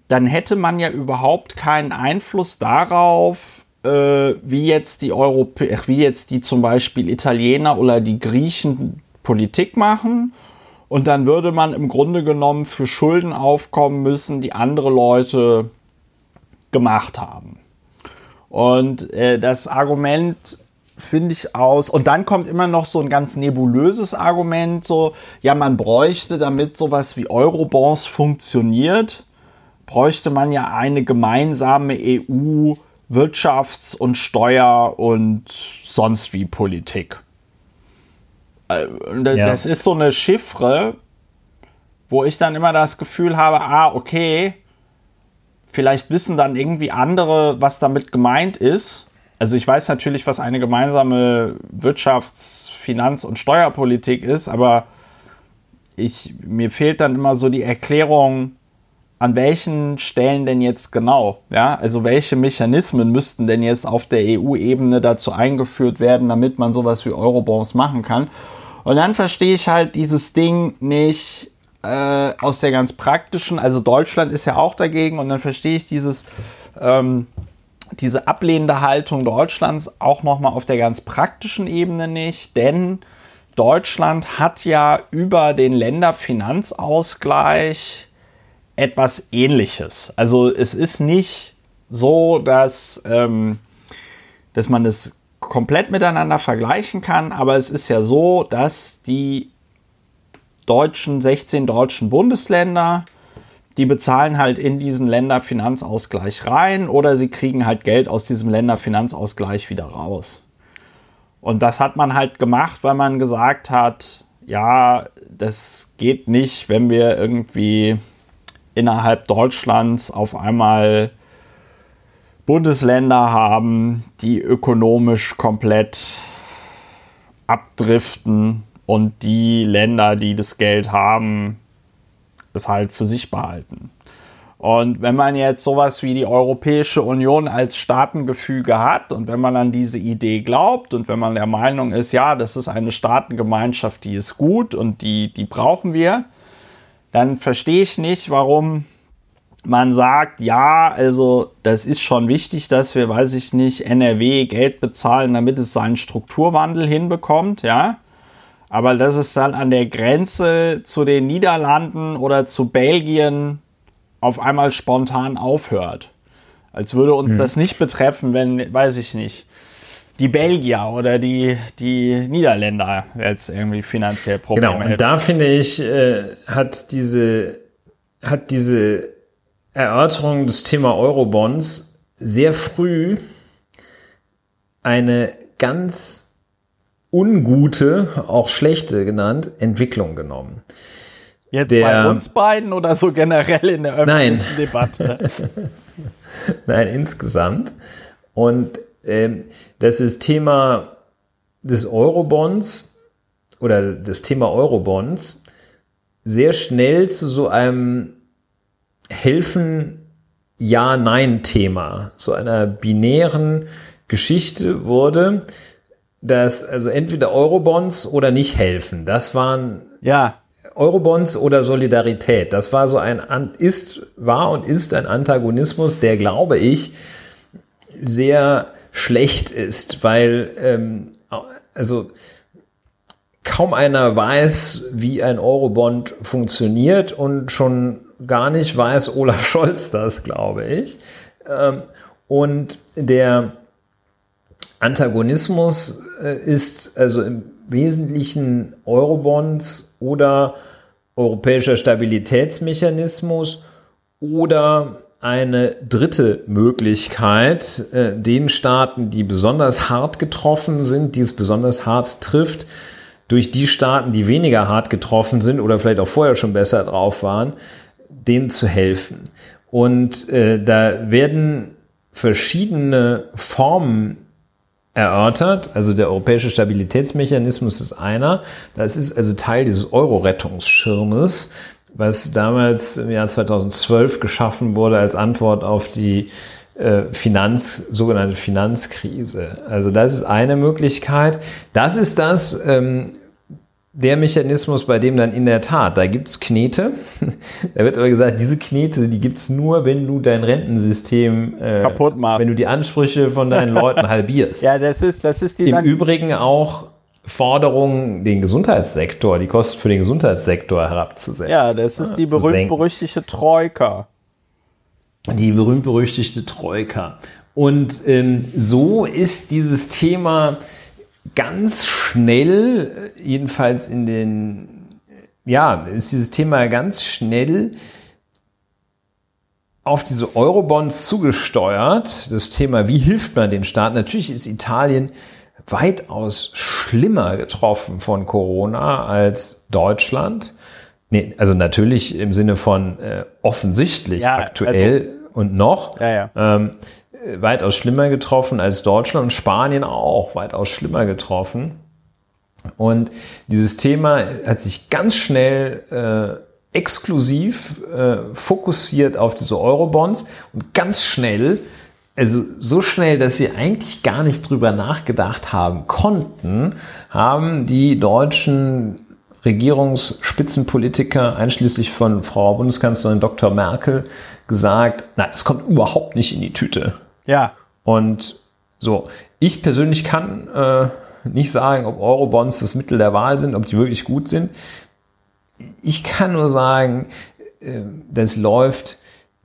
Speaker 1: dann hätte man ja überhaupt keinen Einfluss darauf, äh, wie jetzt die Europä wie jetzt die zum Beispiel Italiener oder die Griechen Politik machen. Und dann würde man im Grunde genommen für Schulden aufkommen müssen, die andere Leute gemacht haben. Und äh, das Argument finde ich aus. Und dann kommt immer noch so ein ganz nebulöses Argument, so, ja, man bräuchte, damit sowas wie Eurobonds funktioniert, bräuchte man ja eine gemeinsame EU Wirtschafts- und Steuer- und sonst wie Politik. Äh, das ja. ist so eine Chiffre, wo ich dann immer das Gefühl habe, ah, okay, Vielleicht wissen dann irgendwie andere, was damit gemeint ist. Also ich weiß natürlich, was eine gemeinsame Wirtschafts-, Finanz- und Steuerpolitik ist, aber ich, mir fehlt dann immer so die Erklärung, an welchen Stellen denn jetzt genau? Ja, also welche Mechanismen müssten denn jetzt auf der EU-Ebene dazu eingeführt werden, damit man sowas wie Eurobonds machen kann? Und dann verstehe ich halt dieses Ding nicht, äh, aus der ganz praktischen, also Deutschland ist ja auch dagegen und dann verstehe ich dieses, ähm, diese ablehnende Haltung Deutschlands auch nochmal auf der ganz praktischen Ebene nicht, denn Deutschland hat ja über den Länderfinanzausgleich etwas Ähnliches. Also es ist nicht so, dass, ähm, dass man es komplett miteinander vergleichen kann, aber es ist ja so, dass die deutschen, 16 deutschen Bundesländer. Die bezahlen halt in diesen Länderfinanzausgleich rein oder sie kriegen halt Geld aus diesem Länderfinanzausgleich wieder raus. Und das hat man halt gemacht, weil man gesagt hat, ja, das geht nicht, wenn wir irgendwie innerhalb Deutschlands auf einmal Bundesländer haben, die ökonomisch komplett abdriften und die Länder, die das Geld haben, es halt für sich behalten. Und wenn man jetzt sowas wie die Europäische Union als Staatengefüge hat und wenn man an diese Idee glaubt und wenn man der Meinung ist, ja, das ist eine Staatengemeinschaft, die ist gut und die, die brauchen wir, dann verstehe ich nicht, warum man sagt, ja, also das ist schon wichtig, dass wir, weiß ich nicht, NRW Geld bezahlen, damit es seinen Strukturwandel hinbekommt, ja aber dass es dann an der Grenze zu den Niederlanden oder zu Belgien auf einmal spontan aufhört. Als würde uns hm. das nicht betreffen, wenn, weiß ich nicht, die Belgier oder die, die Niederländer jetzt irgendwie finanziell Probleme
Speaker 2: Genau, und hätten. da finde ich, äh, hat diese, hat diese Erörterung des Thema Eurobonds sehr früh eine ganz ungute, auch schlechte genannt, Entwicklung genommen.
Speaker 1: Jetzt der, bei uns beiden oder so generell in der öffentlichen nein. Debatte?
Speaker 2: nein, insgesamt. Und ähm, das ist Thema des Eurobonds oder das Thema Eurobonds sehr schnell zu so einem Helfen Ja-Nein-Thema, so einer binären Geschichte wurde, dass also entweder Eurobonds oder nicht helfen. Das waren
Speaker 1: ja.
Speaker 2: Eurobonds oder Solidarität. Das war so ein ist war und ist ein Antagonismus, der glaube ich sehr schlecht ist, weil ähm, also kaum einer weiß, wie ein Eurobond funktioniert und schon gar nicht weiß Olaf Scholz das, glaube ich. Ähm, und der Antagonismus äh, ist also im Wesentlichen Eurobonds oder europäischer Stabilitätsmechanismus oder eine dritte Möglichkeit, äh, den Staaten, die besonders hart getroffen sind, die es besonders hart trifft, durch die Staaten, die weniger hart getroffen sind oder vielleicht auch vorher schon besser drauf waren, denen zu helfen. Und äh, da werden verschiedene Formen erörtert. Also der europäische Stabilitätsmechanismus ist einer. Das ist also Teil dieses Euro-Rettungsschirmes, was damals im Jahr 2012 geschaffen wurde als Antwort auf die äh, Finanz, sogenannte Finanzkrise. Also das ist eine Möglichkeit. Das ist das, ähm, der Mechanismus, bei dem dann in der Tat, da gibt es Knete. da wird aber gesagt, diese Knete, die gibt es nur, wenn du dein Rentensystem
Speaker 1: äh, kaputt machst.
Speaker 2: Wenn du die Ansprüche von deinen Leuten halbierst.
Speaker 1: Ja, das ist, das ist die.
Speaker 2: Im Übrigen auch Forderung, den Gesundheitssektor, die Kosten für den Gesundheitssektor herabzusetzen.
Speaker 1: Ja, das ist die berühmt-berüchtigte Troika.
Speaker 2: Die berühmt-berüchtigte Troika. Und ähm, so ist dieses Thema ganz schnell, jedenfalls in den, ja, ist dieses Thema ganz schnell auf diese Eurobonds zugesteuert. Das Thema, wie hilft man den Staaten? Natürlich ist Italien weitaus schlimmer getroffen von Corona als Deutschland. Nee, also natürlich im Sinne von äh, offensichtlich ja, aktuell also, und noch.
Speaker 1: Ja, ja.
Speaker 2: Ähm, weitaus schlimmer getroffen als Deutschland und Spanien auch weitaus schlimmer getroffen. Und dieses Thema hat sich ganz schnell äh, exklusiv äh, fokussiert auf diese Eurobonds und ganz schnell, also so schnell, dass sie eigentlich gar nicht drüber nachgedacht haben konnten, haben die deutschen Regierungsspitzenpolitiker, einschließlich von Frau Bundeskanzlerin Dr. Merkel, gesagt, nein, das kommt überhaupt nicht in die Tüte.
Speaker 1: Ja.
Speaker 2: Und so, ich persönlich kann äh, nicht sagen, ob Eurobonds das Mittel der Wahl sind, ob die wirklich gut sind. Ich kann nur sagen, äh, das läuft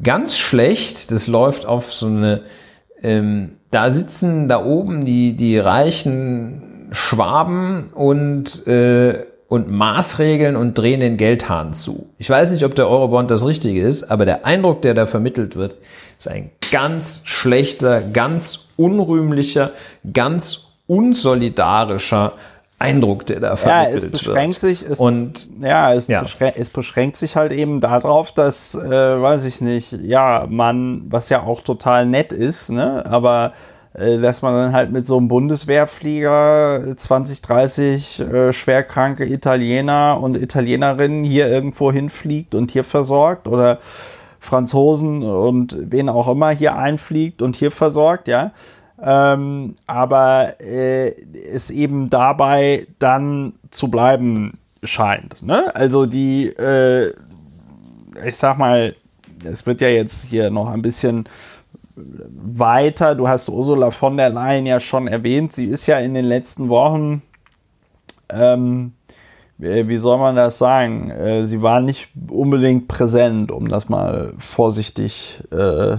Speaker 2: ganz schlecht. Das läuft auf so eine, ähm, da sitzen da oben die, die reichen Schwaben und äh, und Maßregeln und drehen den Geldhahn zu. Ich weiß nicht, ob der Eurobond das Richtige ist, aber der Eindruck, der da vermittelt wird, ist ein ganz schlechter, ganz unrühmlicher, ganz unsolidarischer Eindruck, der da vermittelt
Speaker 1: ja, es beschränkt
Speaker 2: wird.
Speaker 1: Sich, es, und ja, es, ja. Beschränkt, es beschränkt sich halt eben darauf, dass, äh, weiß ich nicht, ja, man, was ja auch total nett ist, ne, aber dass man dann halt mit so einem Bundeswehrflieger 20, 30 äh, schwerkranke Italiener und Italienerinnen hier irgendwo hinfliegt und hier versorgt oder Franzosen und wen auch immer hier einfliegt und hier versorgt, ja. Ähm, aber äh, es eben dabei dann zu bleiben scheint. Ne? Also die, äh, ich sag mal, es wird ja jetzt hier noch ein bisschen weiter. Du hast Ursula von der Leyen ja schon erwähnt. Sie ist ja in den letzten Wochen, ähm, wie soll man das sagen? Äh, sie war nicht unbedingt präsent, um das mal vorsichtig äh,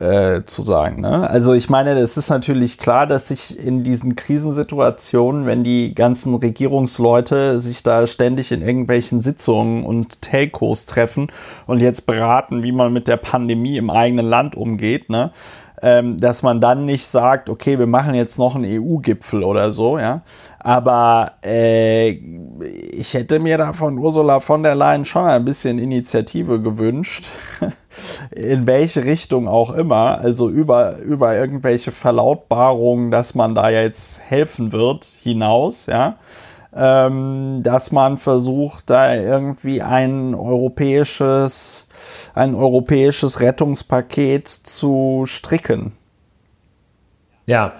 Speaker 1: äh, zu sagen. Ne? Also ich meine, es ist natürlich klar, dass sich in diesen Krisensituationen, wenn die ganzen Regierungsleute sich da ständig in irgendwelchen Sitzungen und Telcos treffen und jetzt beraten, wie man mit der Pandemie im eigenen Land umgeht, ne? ähm, dass man dann nicht sagt, okay, wir machen jetzt noch einen EU-Gipfel oder so, ja. Aber äh, ich hätte mir da von Ursula von der Leyen schon ein bisschen Initiative gewünscht, in welche Richtung auch immer, also über, über irgendwelche Verlautbarungen, dass man da jetzt helfen wird, hinaus, ja. Ähm, dass man versucht, da irgendwie ein europäisches ein europäisches Rettungspaket zu stricken.
Speaker 2: Ja,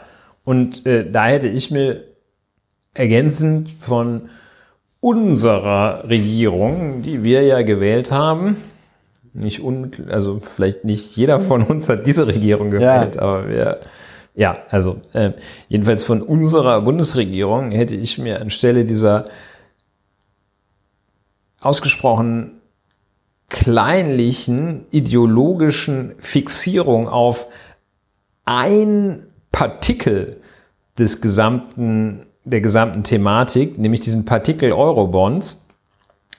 Speaker 2: und äh, da hätte ich mir ergänzend von unserer Regierung, die wir ja gewählt haben, nicht un, also vielleicht nicht jeder von uns hat diese Regierung gewählt, ja. aber wir, ja, also äh, jedenfalls von unserer Bundesregierung hätte ich mir anstelle dieser ausgesprochen kleinlichen ideologischen Fixierung auf ein Partikel des gesamten, der gesamten Thematik, nämlich diesen Partikel Eurobonds,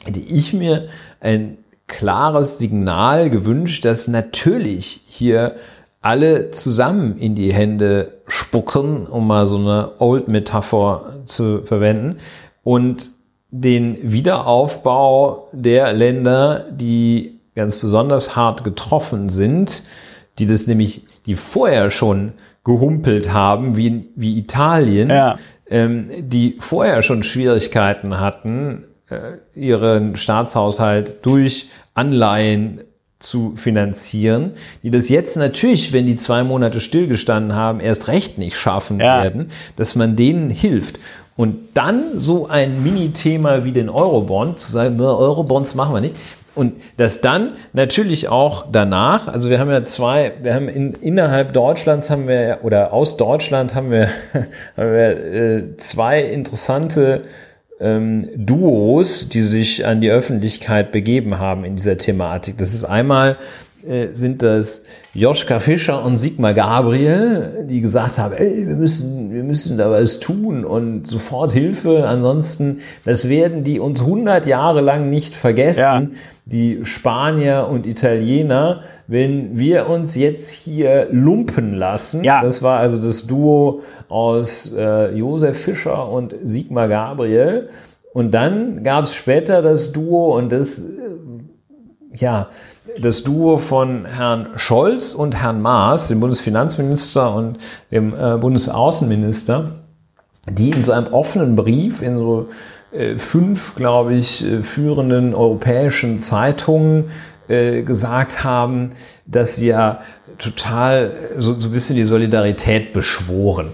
Speaker 2: hätte ich mir ein klares Signal gewünscht, dass natürlich hier alle zusammen in die Hände spucken, um mal so eine Old-Metapher zu verwenden, und den Wiederaufbau der Länder, die ganz besonders hart getroffen sind, die das nämlich, die vorher schon gehumpelt haben, wie, wie Italien, ja. ähm, die vorher schon Schwierigkeiten hatten, äh, ihren Staatshaushalt durch Anleihen zu finanzieren, die das jetzt natürlich, wenn die zwei Monate stillgestanden haben, erst recht nicht schaffen ja. werden, dass man denen hilft. Und dann so ein Mini-Thema wie den Eurobond, zu sagen, Eurobonds machen wir nicht, und dass dann natürlich auch danach, also wir haben ja zwei, wir haben in, innerhalb Deutschlands haben wir, oder aus Deutschland haben wir, haben wir äh, zwei interessante ähm, Duos, die sich an die Öffentlichkeit begeben haben in dieser Thematik. Das ist einmal sind das Joschka Fischer und Sigmar Gabriel, die gesagt haben, ey, wir müssen, wir müssen da was tun und sofort Hilfe. Ansonsten, das werden die uns 100 Jahre lang nicht vergessen. Ja. Die Spanier und Italiener, wenn wir uns jetzt hier lumpen lassen. Ja. Das war also das Duo aus äh, Josef Fischer und Sigmar Gabriel. Und dann gab es später das Duo und das, äh, ja, das Duo von Herrn Scholz und Herrn Maas, dem Bundesfinanzminister und dem äh, Bundesaußenminister, die in so einem offenen Brief in so äh, fünf, glaube ich, äh, führenden europäischen Zeitungen äh, gesagt haben, dass sie ja total so, so ein bisschen die Solidarität beschworen.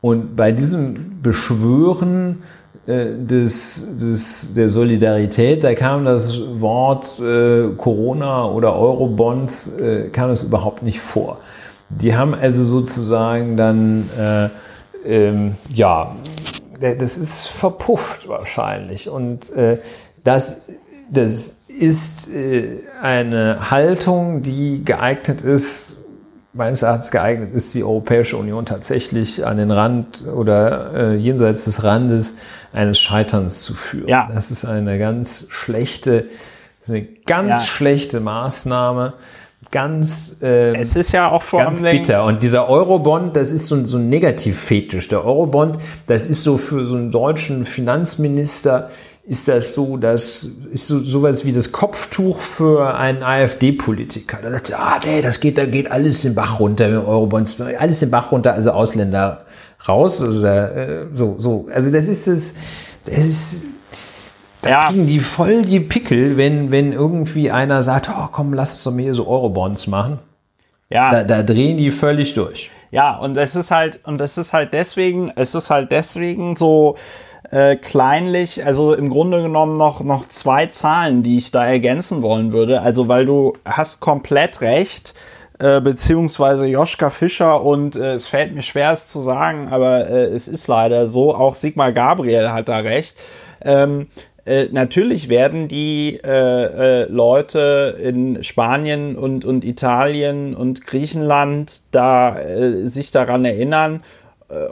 Speaker 2: Und bei diesem Beschwören äh, des, des, der Solidarität, da kam das Wort äh, Corona oder Eurobonds, äh, kam es überhaupt nicht vor. Die haben also sozusagen dann, äh, ähm, ja, das ist verpufft wahrscheinlich. Und äh, das, das ist äh, eine Haltung, die geeignet ist, meines Erachtens geeignet ist, die Europäische Union tatsächlich an den Rand oder äh, jenseits des Randes eines Scheiterns zu führen. Ja. Das ist eine ganz schlechte, eine ganz ja. schlechte Maßnahme. Ganz,
Speaker 1: äh, es ist ja auch vor
Speaker 2: ganz bitter. Und dieser Eurobond, das ist so, so ein Negativfetisch. Der Eurobond, das ist so für so einen deutschen Finanzminister, ist das so, das ist so sowas wie das Kopftuch für einen AfD-Politiker. Da sagt ah, nee, das geht, da geht alles den Bach runter mit Eurobonds, alles den Bach runter, also Ausländer raus, also äh, so, so. Also das ist das, das ist, da ja. kriegen die voll die Pickel, wenn, wenn irgendwie einer sagt, oh, komm, lass uns doch mal hier so Eurobonds machen. Ja. Da, da drehen die völlig durch.
Speaker 1: Ja, und es ist halt, und es ist halt deswegen, es ist halt deswegen so, äh, kleinlich, also im Grunde genommen noch, noch zwei Zahlen, die ich da ergänzen wollen würde. Also, weil du hast komplett recht, äh, beziehungsweise Joschka Fischer und äh, es fällt mir schwer, es zu sagen, aber äh, es ist leider so, auch Sigmar Gabriel hat da recht. Ähm, äh, natürlich werden die äh, äh, Leute in Spanien und, und Italien und Griechenland da äh, sich daran erinnern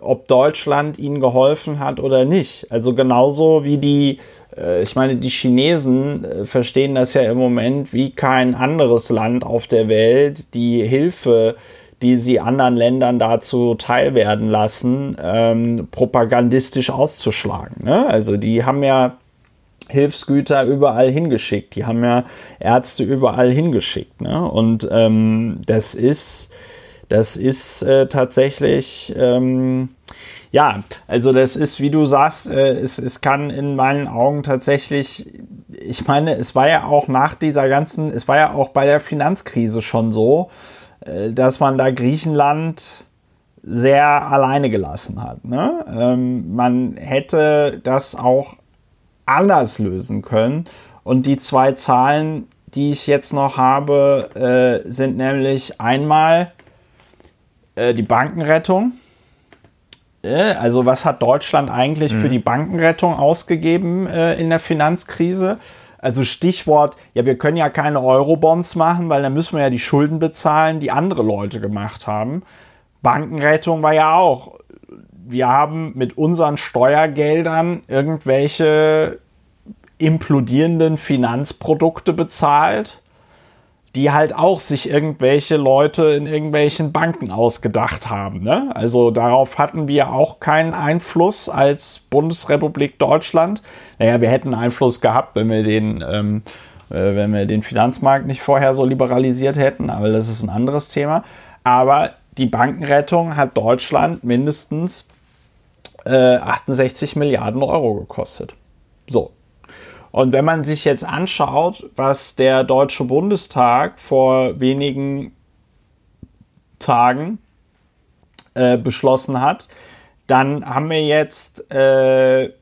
Speaker 1: ob Deutschland ihnen geholfen hat oder nicht. Also genauso wie die, äh, ich meine, die Chinesen äh, verstehen das ja im Moment wie kein anderes Land auf der Welt, die Hilfe, die sie anderen Ländern dazu teilwerden lassen, ähm, propagandistisch auszuschlagen. Ne? Also die haben ja Hilfsgüter überall hingeschickt, die haben ja Ärzte überall hingeschickt. Ne? Und ähm, das ist das ist äh, tatsächlich, ähm, ja, also das ist, wie du sagst, äh, es, es kann in meinen Augen tatsächlich, ich meine, es war ja auch nach dieser ganzen, es war ja auch bei der Finanzkrise schon so, äh, dass man da Griechenland sehr alleine gelassen hat. Ne? Ähm, man hätte das auch anders lösen können. Und die zwei Zahlen, die ich jetzt noch habe, äh, sind nämlich einmal äh, die Bankenrettung. Äh, also was hat Deutschland eigentlich mhm. für die Bankenrettung ausgegeben äh, in der Finanzkrise? Also Stichwort, ja, wir können ja keine Eurobonds machen, weil dann müssen wir ja die Schulden bezahlen, die andere Leute gemacht haben. Bankenrettung war ja auch, wir haben mit unseren Steuergeldern irgendwelche implodierenden Finanzprodukte bezahlt die halt auch sich irgendwelche Leute in irgendwelchen Banken ausgedacht haben. Ne? Also darauf hatten wir auch keinen Einfluss als Bundesrepublik Deutschland. Naja, wir hätten Einfluss gehabt, wenn wir den, ähm, äh, wenn wir den Finanzmarkt nicht vorher so liberalisiert hätten, aber das ist ein anderes Thema. Aber die Bankenrettung hat Deutschland mindestens äh, 68 Milliarden Euro gekostet. So, und wenn man sich jetzt anschaut, was der Deutsche Bundestag vor wenigen Tagen äh, beschlossen hat, dann haben wir jetzt äh,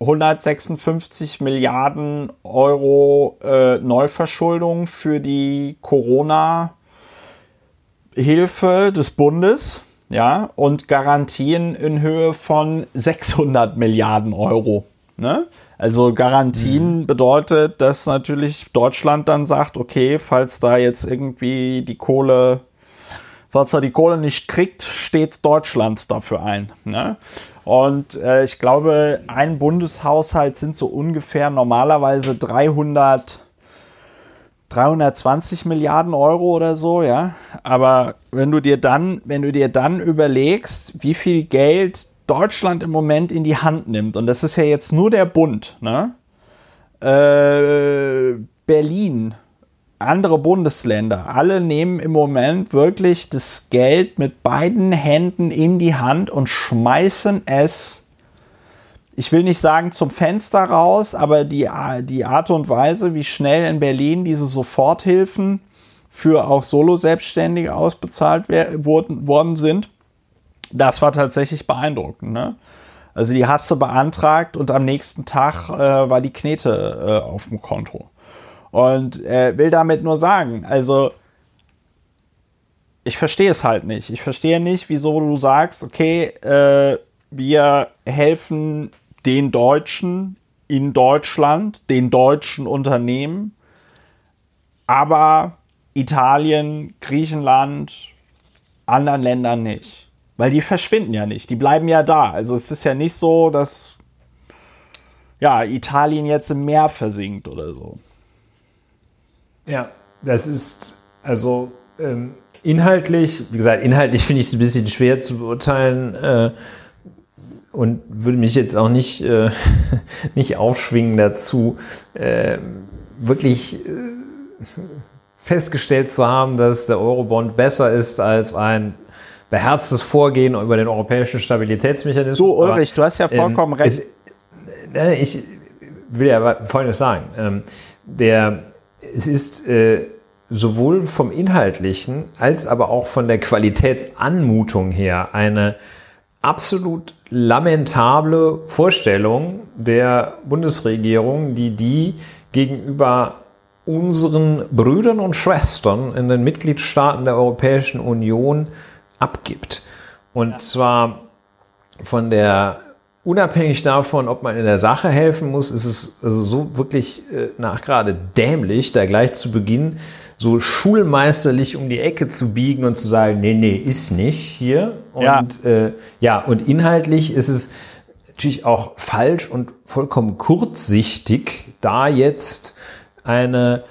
Speaker 1: 156 Milliarden Euro äh, Neuverschuldung für die Corona-Hilfe des Bundes, ja, und Garantien in Höhe von 600 Milliarden Euro. Ne? Also Garantien mhm. bedeutet, dass natürlich Deutschland dann sagt, okay, falls da jetzt irgendwie die Kohle, falls er die Kohle nicht kriegt, steht Deutschland dafür ein. Ne? Und äh, ich glaube, ein Bundeshaushalt sind so ungefähr normalerweise 300 320 Milliarden Euro oder so, ja. Aber wenn du dir dann, wenn du dir dann überlegst, wie viel Geld Deutschland im Moment in die Hand nimmt, und das ist ja jetzt nur der Bund, ne? Äh, Berlin, andere Bundesländer, alle nehmen im Moment wirklich das Geld mit beiden Händen in die Hand und schmeißen es, ich will nicht sagen zum Fenster raus, aber die, die Art und Weise, wie schnell in Berlin diese Soforthilfen für auch Solo-Selbstständige ausbezahlt worden, worden sind, das war tatsächlich beeindruckend. Ne? Also die hast du beantragt und am nächsten Tag äh, war die Knete äh, auf dem Konto. Und äh, will damit nur sagen, also ich verstehe es halt nicht. Ich verstehe nicht, wieso du sagst, okay, äh, wir helfen den Deutschen in Deutschland, den deutschen Unternehmen, aber Italien, Griechenland, anderen Ländern nicht. Weil die verschwinden ja nicht, die bleiben ja da. Also es ist ja nicht so, dass ja, Italien jetzt im Meer versinkt oder so.
Speaker 2: Ja, das ist also ähm, inhaltlich, wie gesagt, inhaltlich finde ich es ein bisschen schwer zu beurteilen äh, und würde mich jetzt auch nicht, äh, nicht aufschwingen dazu, äh, wirklich festgestellt zu haben, dass der Eurobond besser ist als ein beherztes Vorgehen über den europäischen Stabilitätsmechanismus.
Speaker 1: Du, Ulrich, Aber, du hast ja ähm, vollkommen ähm, recht.
Speaker 2: Es, ich will ja Folgendes sagen. Ähm, der, es ist äh, sowohl vom Inhaltlichen als aber auch von der Qualitätsanmutung her eine absolut lamentable Vorstellung der Bundesregierung, die die gegenüber unseren Brüdern und Schwestern in den Mitgliedstaaten der Europäischen Union abgibt. Und ja. zwar von der, unabhängig davon, ob man in der Sache helfen muss, ist es also so wirklich äh, nach gerade dämlich, da gleich zu Beginn so schulmeisterlich um die Ecke zu biegen und zu sagen, nee, nee, ist nicht hier. Und ja, äh, ja und inhaltlich ist es natürlich auch falsch und vollkommen kurzsichtig, da jetzt eine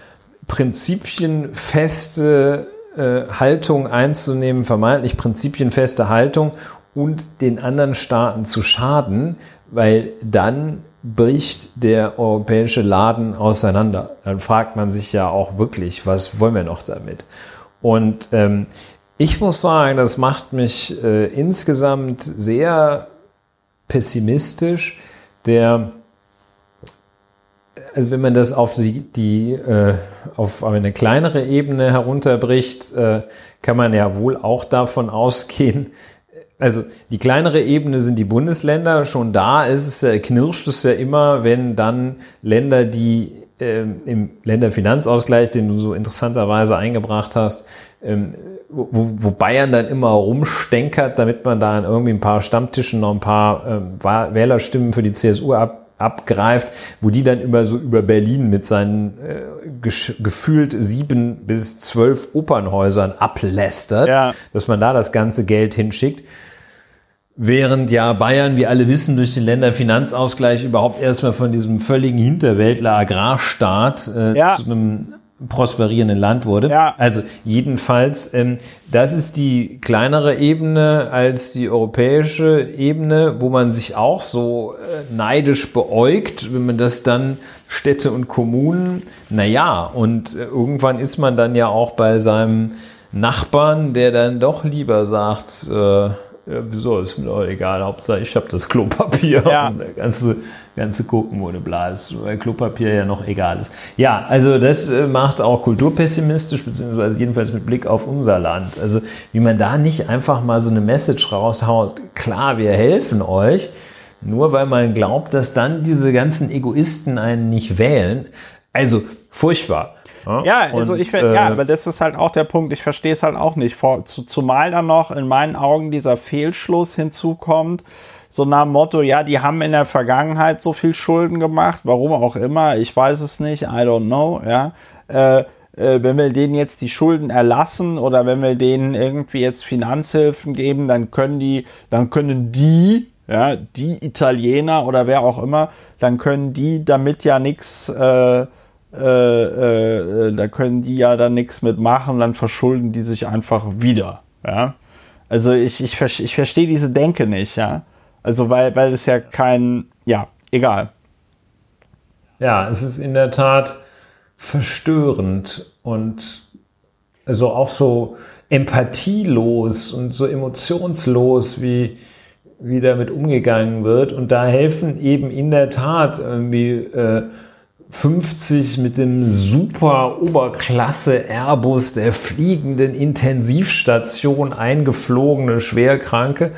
Speaker 2: prinzipienfeste äh, Haltung einzunehmen, vermeintlich prinzipienfeste Haltung und den anderen Staaten zu schaden, weil dann bricht der europäische Laden auseinander. Dann fragt man sich ja auch wirklich, was wollen wir noch damit? Und ähm, ich muss sagen, das macht mich äh, insgesamt sehr pessimistisch. Der also wenn man das auf die, die äh, auf eine kleinere Ebene herunterbricht, äh, kann man ja wohl auch davon ausgehen, also die kleinere Ebene sind die Bundesländer. Schon da ist es ja, knirscht es ja immer, wenn dann Länder, die ähm, im Länderfinanzausgleich, den du so interessanterweise eingebracht hast, ähm, wo, wo Bayern dann immer rumstenkert, damit man da an irgendwie ein paar Stammtischen noch ein paar ähm, Wählerstimmen für die CSU ab, abgreift, wo die dann immer so über Berlin mit seinen äh, gefühlt sieben bis zwölf Opernhäusern ablästert, ja. dass man da das ganze Geld hinschickt. Während ja Bayern, wie alle wissen, durch den Länderfinanzausgleich überhaupt erstmal von diesem völligen Hinterwäldler Agrarstaat äh, ja. zu einem prosperierenden Land wurde.
Speaker 1: Ja.
Speaker 2: Also jedenfalls, ähm, das ist die kleinere Ebene als die europäische Ebene, wo man sich auch so äh, neidisch beäugt, wenn man das dann Städte und Kommunen, naja, und äh, irgendwann ist man dann ja auch bei seinem Nachbarn, der dann doch lieber sagt, äh, ja, wieso, ist mir doch egal, Hauptsache ich habe das Klopapier
Speaker 1: Ja.
Speaker 2: und der ganze, ganze Gucken ohne Blas, weil Klopapier ja noch egal ist. Ja, also das äh, macht auch kulturpessimistisch, beziehungsweise jedenfalls mit Blick auf unser Land. Also wie man da nicht einfach mal so eine Message raushaut, klar, wir helfen euch, nur weil man glaubt, dass dann diese ganzen Egoisten einen nicht wählen. Also furchtbar.
Speaker 1: Ja, also
Speaker 2: Und,
Speaker 1: ich ja,
Speaker 2: äh,
Speaker 1: aber das ist halt auch der Punkt, ich verstehe es halt auch nicht. Vor, zu, zumal dann noch in meinen Augen dieser Fehlschluss hinzukommt, so nach dem Motto, ja, die haben in der Vergangenheit so viel Schulden gemacht, warum auch immer, ich weiß es nicht, I don't know, ja. Äh, äh, wenn wir denen jetzt die Schulden erlassen oder wenn wir denen irgendwie jetzt Finanzhilfen geben, dann können die, dann können die, ja, die Italiener oder wer auch immer, dann können die damit ja nichts, äh, äh, äh, da können die ja dann nichts mitmachen, dann verschulden die sich einfach wieder. Ja? Also ich, ich, ich verstehe diese Denke nicht, ja. Also weil, weil es ja kein, ja, egal.
Speaker 2: Ja, es ist in der Tat verstörend und also auch so empathielos und so emotionslos, wie, wie damit umgegangen wird. Und da helfen eben in der Tat irgendwie äh, 50 mit dem super Oberklasse Airbus der fliegenden Intensivstation eingeflogene Schwerkranke.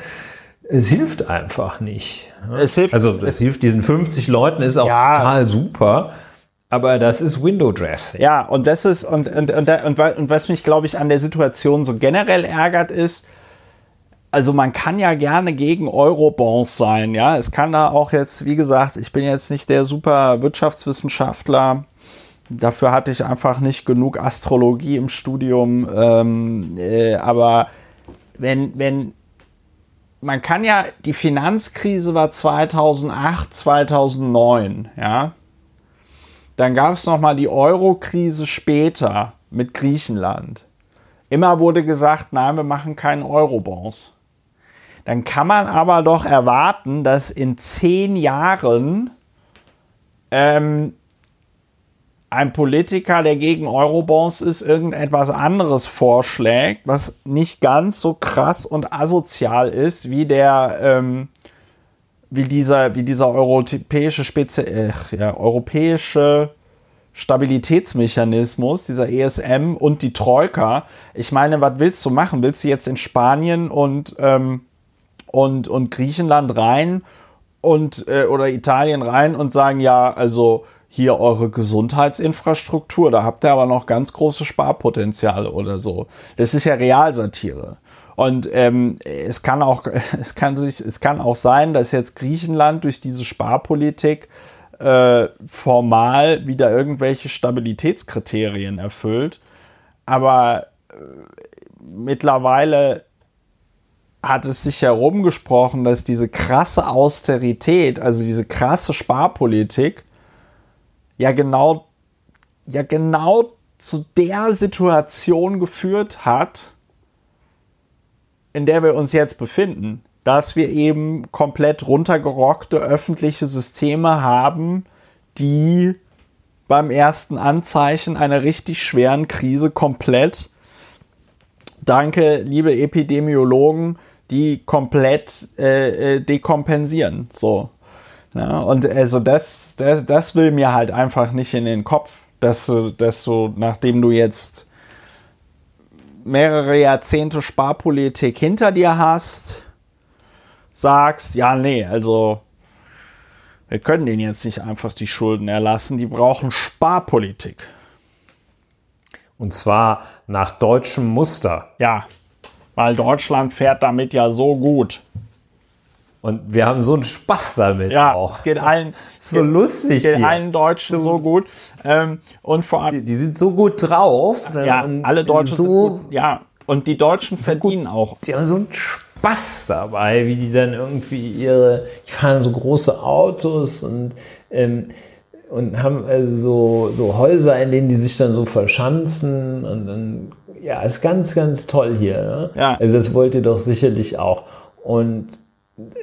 Speaker 2: Es hilft einfach nicht.
Speaker 1: Es hilft,
Speaker 2: Also das hilft diesen 50 Leuten, ist auch
Speaker 1: Ja.
Speaker 2: total super. Aber das ist Window Dressing.
Speaker 1: Ja, und das ist, und, und, und, und was mich, glaube ich, an der Situation so generell ärgert, ist, also man kann ja gerne gegen Eurobonds sein, ja. Es kann da auch jetzt, wie gesagt, ich bin jetzt nicht der super Wirtschaftswissenschaftler. Dafür hatte ich einfach nicht genug Astrologie im Studium. Ähm, äh, aber wenn, wenn, man kann ja, die Finanzkrise war 2008, 2009, ja. Dann gab es nochmal die Euro-Krise später mit Griechenland. Immer wurde gesagt, nein, wir machen keinen Eurobonds. Dann kann man aber doch erwarten, dass in zehn Jahren ähm, ein Politiker, der gegen Eurobonds ist, irgendetwas anderes vorschlägt, was nicht ganz so krass und asozial ist wie der, ähm, wie dieser, wie dieser europäische Spezi äh, ja, europäische Stabilitätsmechanismus, dieser ESM und die Troika. Ich meine, was willst du machen? Willst du jetzt in Spanien und, ähm, und, und Griechenland rein und äh, oder Italien rein und sagen, ja, also hier eure Gesundheitsinfrastruktur, da habt ihr aber noch ganz große Sparpotenziale oder so. Das ist ja Realsatire. Und ähm, es kann auch, es kann sich, es kann auch sein, dass jetzt Griechenland durch diese Sparpolitik äh, formal wieder irgendwelche Stabilitätskriterien erfüllt. Aber äh, mittlerweile hat es sich herumgesprochen, dass diese krasse Austerität, also diese krasse Sparpolitik, ja genau, ja genau zu der Situation geführt hat, in der wir uns jetzt befinden, dass wir eben komplett runtergerockte öffentliche Systeme haben, die beim ersten Anzeichen einer richtig schweren Krise komplett, danke liebe Epidemiologen, die komplett äh, äh, dekompensieren. So. Ja, und also das, das, das will mir halt einfach nicht in den Kopf, dass du, dass du, nachdem du jetzt mehrere Jahrzehnte Sparpolitik hinter dir hast, sagst, ja, nee, also wir können denen jetzt nicht einfach die Schulden erlassen, die brauchen Sparpolitik.
Speaker 2: Und zwar nach deutschem Muster.
Speaker 1: Ja, weil Deutschland fährt damit ja so gut.
Speaker 2: Und wir haben so einen Spaß damit
Speaker 1: Ja,
Speaker 2: auch.
Speaker 1: es geht allen,
Speaker 2: so lustig
Speaker 1: es geht
Speaker 2: hier.
Speaker 1: allen Deutschen so gut. Ähm, und vor allem,
Speaker 2: Die, die sind so gut drauf. ne?
Speaker 1: ja,
Speaker 2: und
Speaker 1: alle Deutschen
Speaker 2: so,
Speaker 1: sind gut. Ja, und die Deutschen verdienen auch.
Speaker 2: Die haben so einen Spaß dabei, wie die dann irgendwie ihre, die fahren so große Autos und ähm, und haben also so, so Häuser, in denen die sich dann so verschanzen und dann, ja, ist ganz, ganz toll hier. Ne? Ja. Also das wollt ihr doch sicherlich auch. Und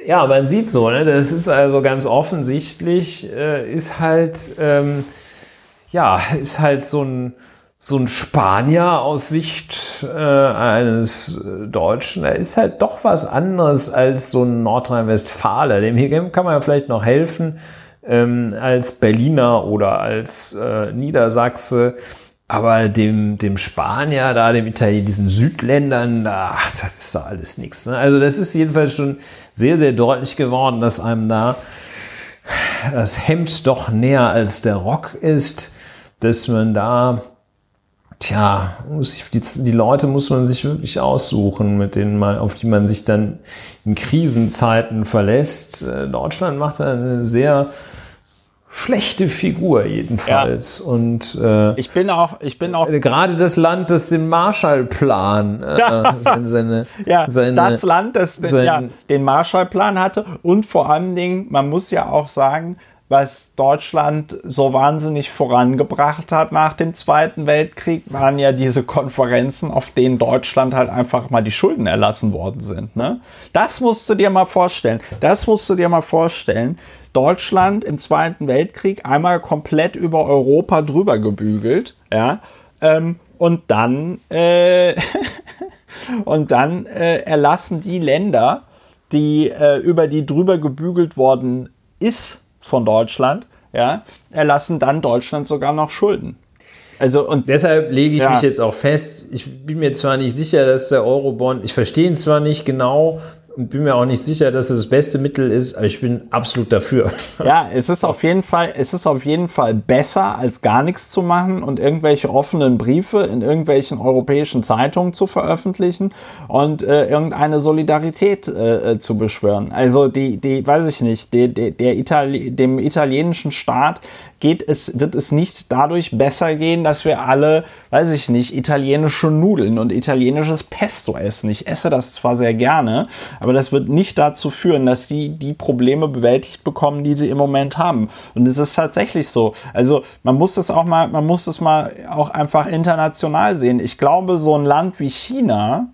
Speaker 2: ja, man sieht so, ne, das ist also ganz offensichtlich, äh, ist halt, ähm, ja, ist halt so ein, so ein Spanier aus Sicht äh, eines Deutschen, er ist halt doch was anderes als so ein Nordrhein-Westfale. Dem hier kann man ja vielleicht noch helfen ähm, als Berliner oder als äh, Niedersachse. Aber dem, dem Spanier da, dem Italiener, diesen Südländern, da, ach, das ist da alles nichts. Ne? Also das ist jedenfalls schon sehr, sehr deutlich geworden, dass einem da das Hemd doch näher als der Rock ist, dass man da, tja, muss die, die Leute muss man sich wirklich aussuchen, mit denen man, auf die man sich dann in Krisenzeiten verlässt. Äh, Deutschland macht da eine sehr schlechte Figur jedenfalls. Ja. Und
Speaker 1: äh, ich bin auch, ich bin auch
Speaker 2: äh, gerade das Land, das den Marshallplan, äh, ja. seine,
Speaker 1: seine, ja, seine, das Land, das den, ja, den Marshallplan hatte und vor allen Dingen, man muss ja auch sagen, was Deutschland so wahnsinnig vorangebracht hat nach dem Zweiten Weltkrieg, waren ja diese Konferenzen, auf denen Deutschland halt einfach mal die Schulden erlassen worden sind. Ne? Das musst du dir mal vorstellen. Das musst du dir mal vorstellen. Deutschland im Zweiten Weltkrieg einmal komplett über Europa drüber gebügelt, ja, ähm, und dann, äh, und dann äh, erlassen die Länder, die äh, über die drüber gebügelt worden ist von Deutschland, ja, erlassen dann Deutschland sogar noch Schulden.
Speaker 2: Also und deshalb lege ich ja. mich jetzt auch fest. Ich bin mir zwar nicht sicher, dass der Eurobond, ich verstehe ihn zwar nicht genau, bin mir auch nicht sicher, dass es das beste Mittel ist, aber ich bin absolut dafür.
Speaker 1: Ja, es ist auf jeden Fall, es ist auf jeden Fall besser, als gar nichts zu machen und irgendwelche offenen Briefe in irgendwelchen europäischen Zeitungen zu veröffentlichen und äh, irgendeine Solidarität äh, äh zu beschwören. Also die, die, weiß ich nicht, die, die, der Itali dem italienischen Staat geht es, wird es nicht dadurch besser gehen, dass wir alle, weiß ich nicht, italienische Nudeln und italienisches Pesto essen. Ich esse das zwar sehr gerne, aber das wird nicht dazu führen, dass die die Probleme bewältigt bekommen, die sie im Moment haben. Und es ist tatsächlich so. Also man muss das auch mal, man muss das mal auch einfach international sehen. Ich glaube, so ein Land wie China,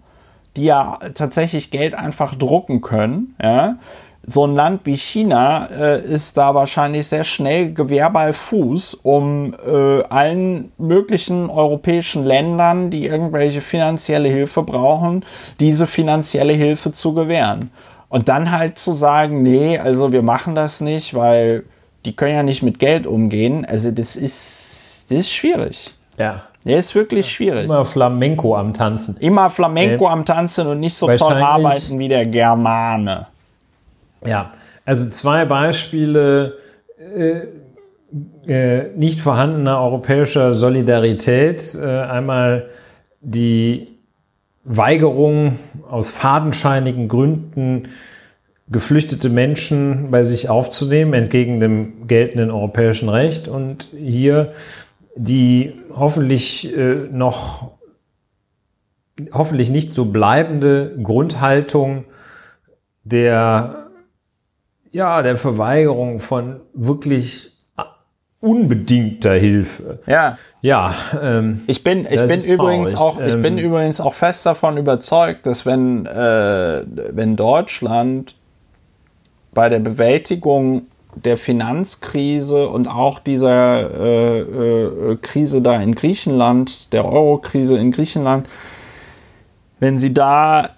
Speaker 1: die ja tatsächlich Geld einfach drucken können, ja, so ein Land wie China äh, ist da wahrscheinlich sehr schnell Gewehr bei Fuß, um äh, allen möglichen europäischen Ländern, die irgendwelche finanzielle Hilfe brauchen, diese finanzielle Hilfe zu gewähren. Und dann halt zu sagen, nee, also wir machen das nicht, weil die können ja nicht mit Geld umgehen. Also das ist, das ist schwierig.
Speaker 2: Ja.
Speaker 1: Der ist wirklich schwierig.
Speaker 2: Immer Flamenco am Tanzen.
Speaker 1: Immer Flamenco äh, am Tanzen und nicht so toll arbeiten wie der Germane.
Speaker 2: Ja, also zwei Beispiele äh, äh, nicht vorhandener europäischer Solidarität. Äh, einmal die Weigerung aus fadenscheinigen Gründen geflüchtete Menschen bei sich aufzunehmen, entgegen dem geltenden europäischen Recht. Und hier die hoffentlich äh, noch, hoffentlich nicht so bleibende Grundhaltung der ja, der Verweigerung von wirklich unbedingter Hilfe.
Speaker 1: Ja.
Speaker 2: Ja.
Speaker 1: Ähm, ich bin, ich bin übrigens auch, ich ähm, bin übrigens auch fest davon überzeugt, dass wenn, äh, wenn Deutschland bei der Bewältigung der Finanzkrise und auch dieser äh, äh, Krise da in Griechenland, der Euro-Krise in Griechenland, wenn sie da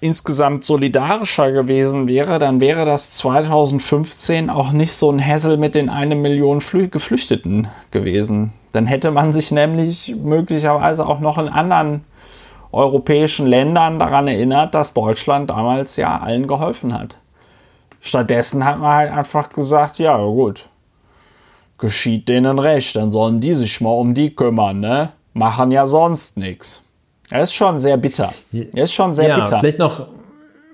Speaker 1: insgesamt solidarischer gewesen wäre, dann wäre das 2015 auch nicht so ein Hassel mit den eine Million Flü Geflüchteten gewesen. Dann hätte man sich nämlich möglicherweise auch noch in anderen europäischen Ländern daran erinnert, dass Deutschland damals ja allen geholfen hat. Stattdessen hat man halt einfach gesagt, ja gut, geschieht denen recht, dann sollen die sich mal um die kümmern, ne? Machen ja sonst nichts. Er ist schon sehr bitter. Er ist schon sehr ja, bitter.
Speaker 2: Vielleicht noch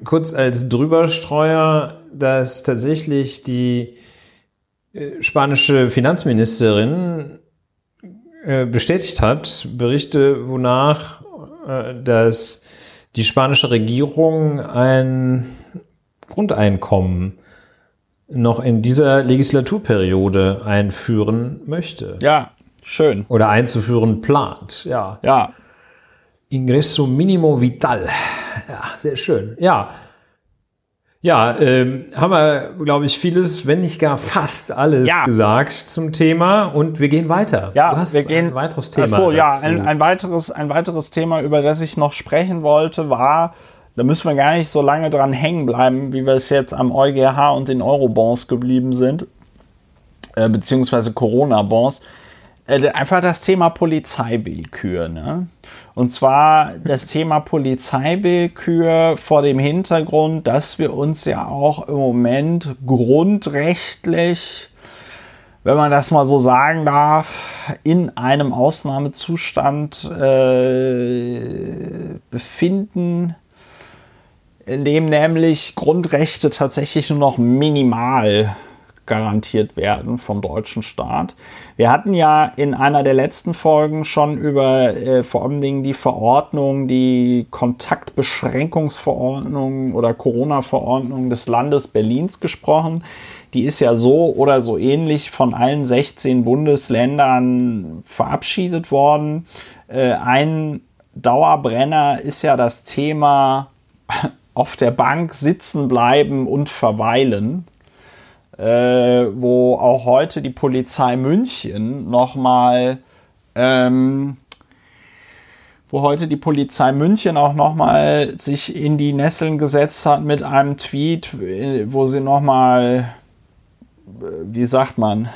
Speaker 2: kurz als Drüberstreuer, dass tatsächlich die äh, spanische Finanzministerin äh, bestätigt hat, Berichte, wonach äh, dass die spanische Regierung ein Grundeinkommen noch in dieser Legislaturperiode einführen möchte.
Speaker 1: Ja, schön.
Speaker 2: Oder einzuführen plant, ja.
Speaker 1: Ja.
Speaker 2: Ingresso Minimo Vital. Ja, sehr schön. Ja. Ja, ähm, haben wir, glaube ich, vieles, wenn nicht gar fast alles
Speaker 1: Ja.
Speaker 2: gesagt zum Thema und wir gehen weiter.
Speaker 1: Ja, wir gehen
Speaker 2: ein weiteres Thema.
Speaker 1: Ach so, ja, ein, ein, weiteres, ein weiteres Thema, über das ich noch sprechen wollte, war, da müssen wir gar nicht so lange dran hängen bleiben, wie wir es jetzt am EuGH und den Eurobonds geblieben sind, äh, beziehungsweise Corona-Bonds. Äh, einfach das Thema Polizeiwillkür. Ne? Und zwar das Thema Polizeiwillkür vor dem Hintergrund, dass wir uns ja auch im Moment grundrechtlich wenn man das mal so sagen darf, in einem Ausnahmezustand äh, befinden, in dem nämlich Grundrechte tatsächlich nur noch minimal garantiert werden vom deutschen Staat. Wir hatten ja in einer der letzten Folgen schon über äh, vor allen Dingen die Verordnung, die Kontaktbeschränkungsverordnung oder Corona-Verordnung des Landes Berlins gesprochen. Die ist ja so oder so ähnlich von allen 16 Bundesländern verabschiedet worden. Äh, ein Dauerbrenner ist ja das Thema auf der Bank sitzen bleiben und verweilen äh, wo auch heute die Polizei München nochmal, ähm, wo heute die Polizei München auch nochmal sich in die Nesseln gesetzt hat mit einem Tweet, äh, wo sie nochmal, äh, wie sagt man,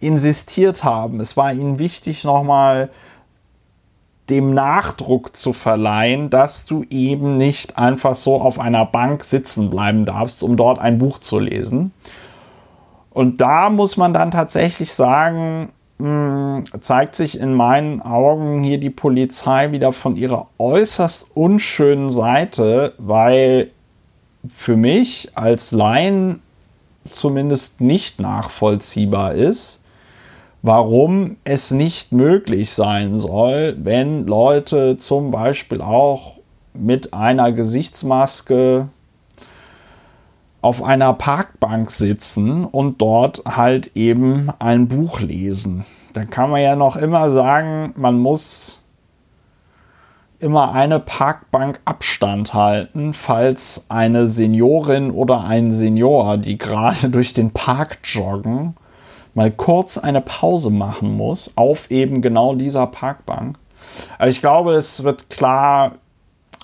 Speaker 1: insistiert haben. Es war ihnen wichtig, nochmal dem Nachdruck zu verleihen, dass du eben nicht einfach so auf einer Bank sitzen bleiben darfst, um dort ein Buch zu lesen. Und da muss man dann tatsächlich sagen, mh, zeigt sich in meinen Augen hier die Polizei wieder von ihrer äußerst unschönen Seite, weil für mich als Laien zumindest nicht nachvollziehbar ist, warum es nicht möglich sein soll, wenn Leute zum Beispiel auch mit einer Gesichtsmaske auf einer Parkbank sitzen und dort halt eben ein Buch lesen. Da kann man ja noch immer sagen, man muss immer eine Parkbank Abstand halten, falls eine Seniorin oder ein Senior, die gerade durch den Park joggen, mal kurz eine Pause machen muss auf eben genau dieser Parkbank. Aber ich glaube, es wird klar,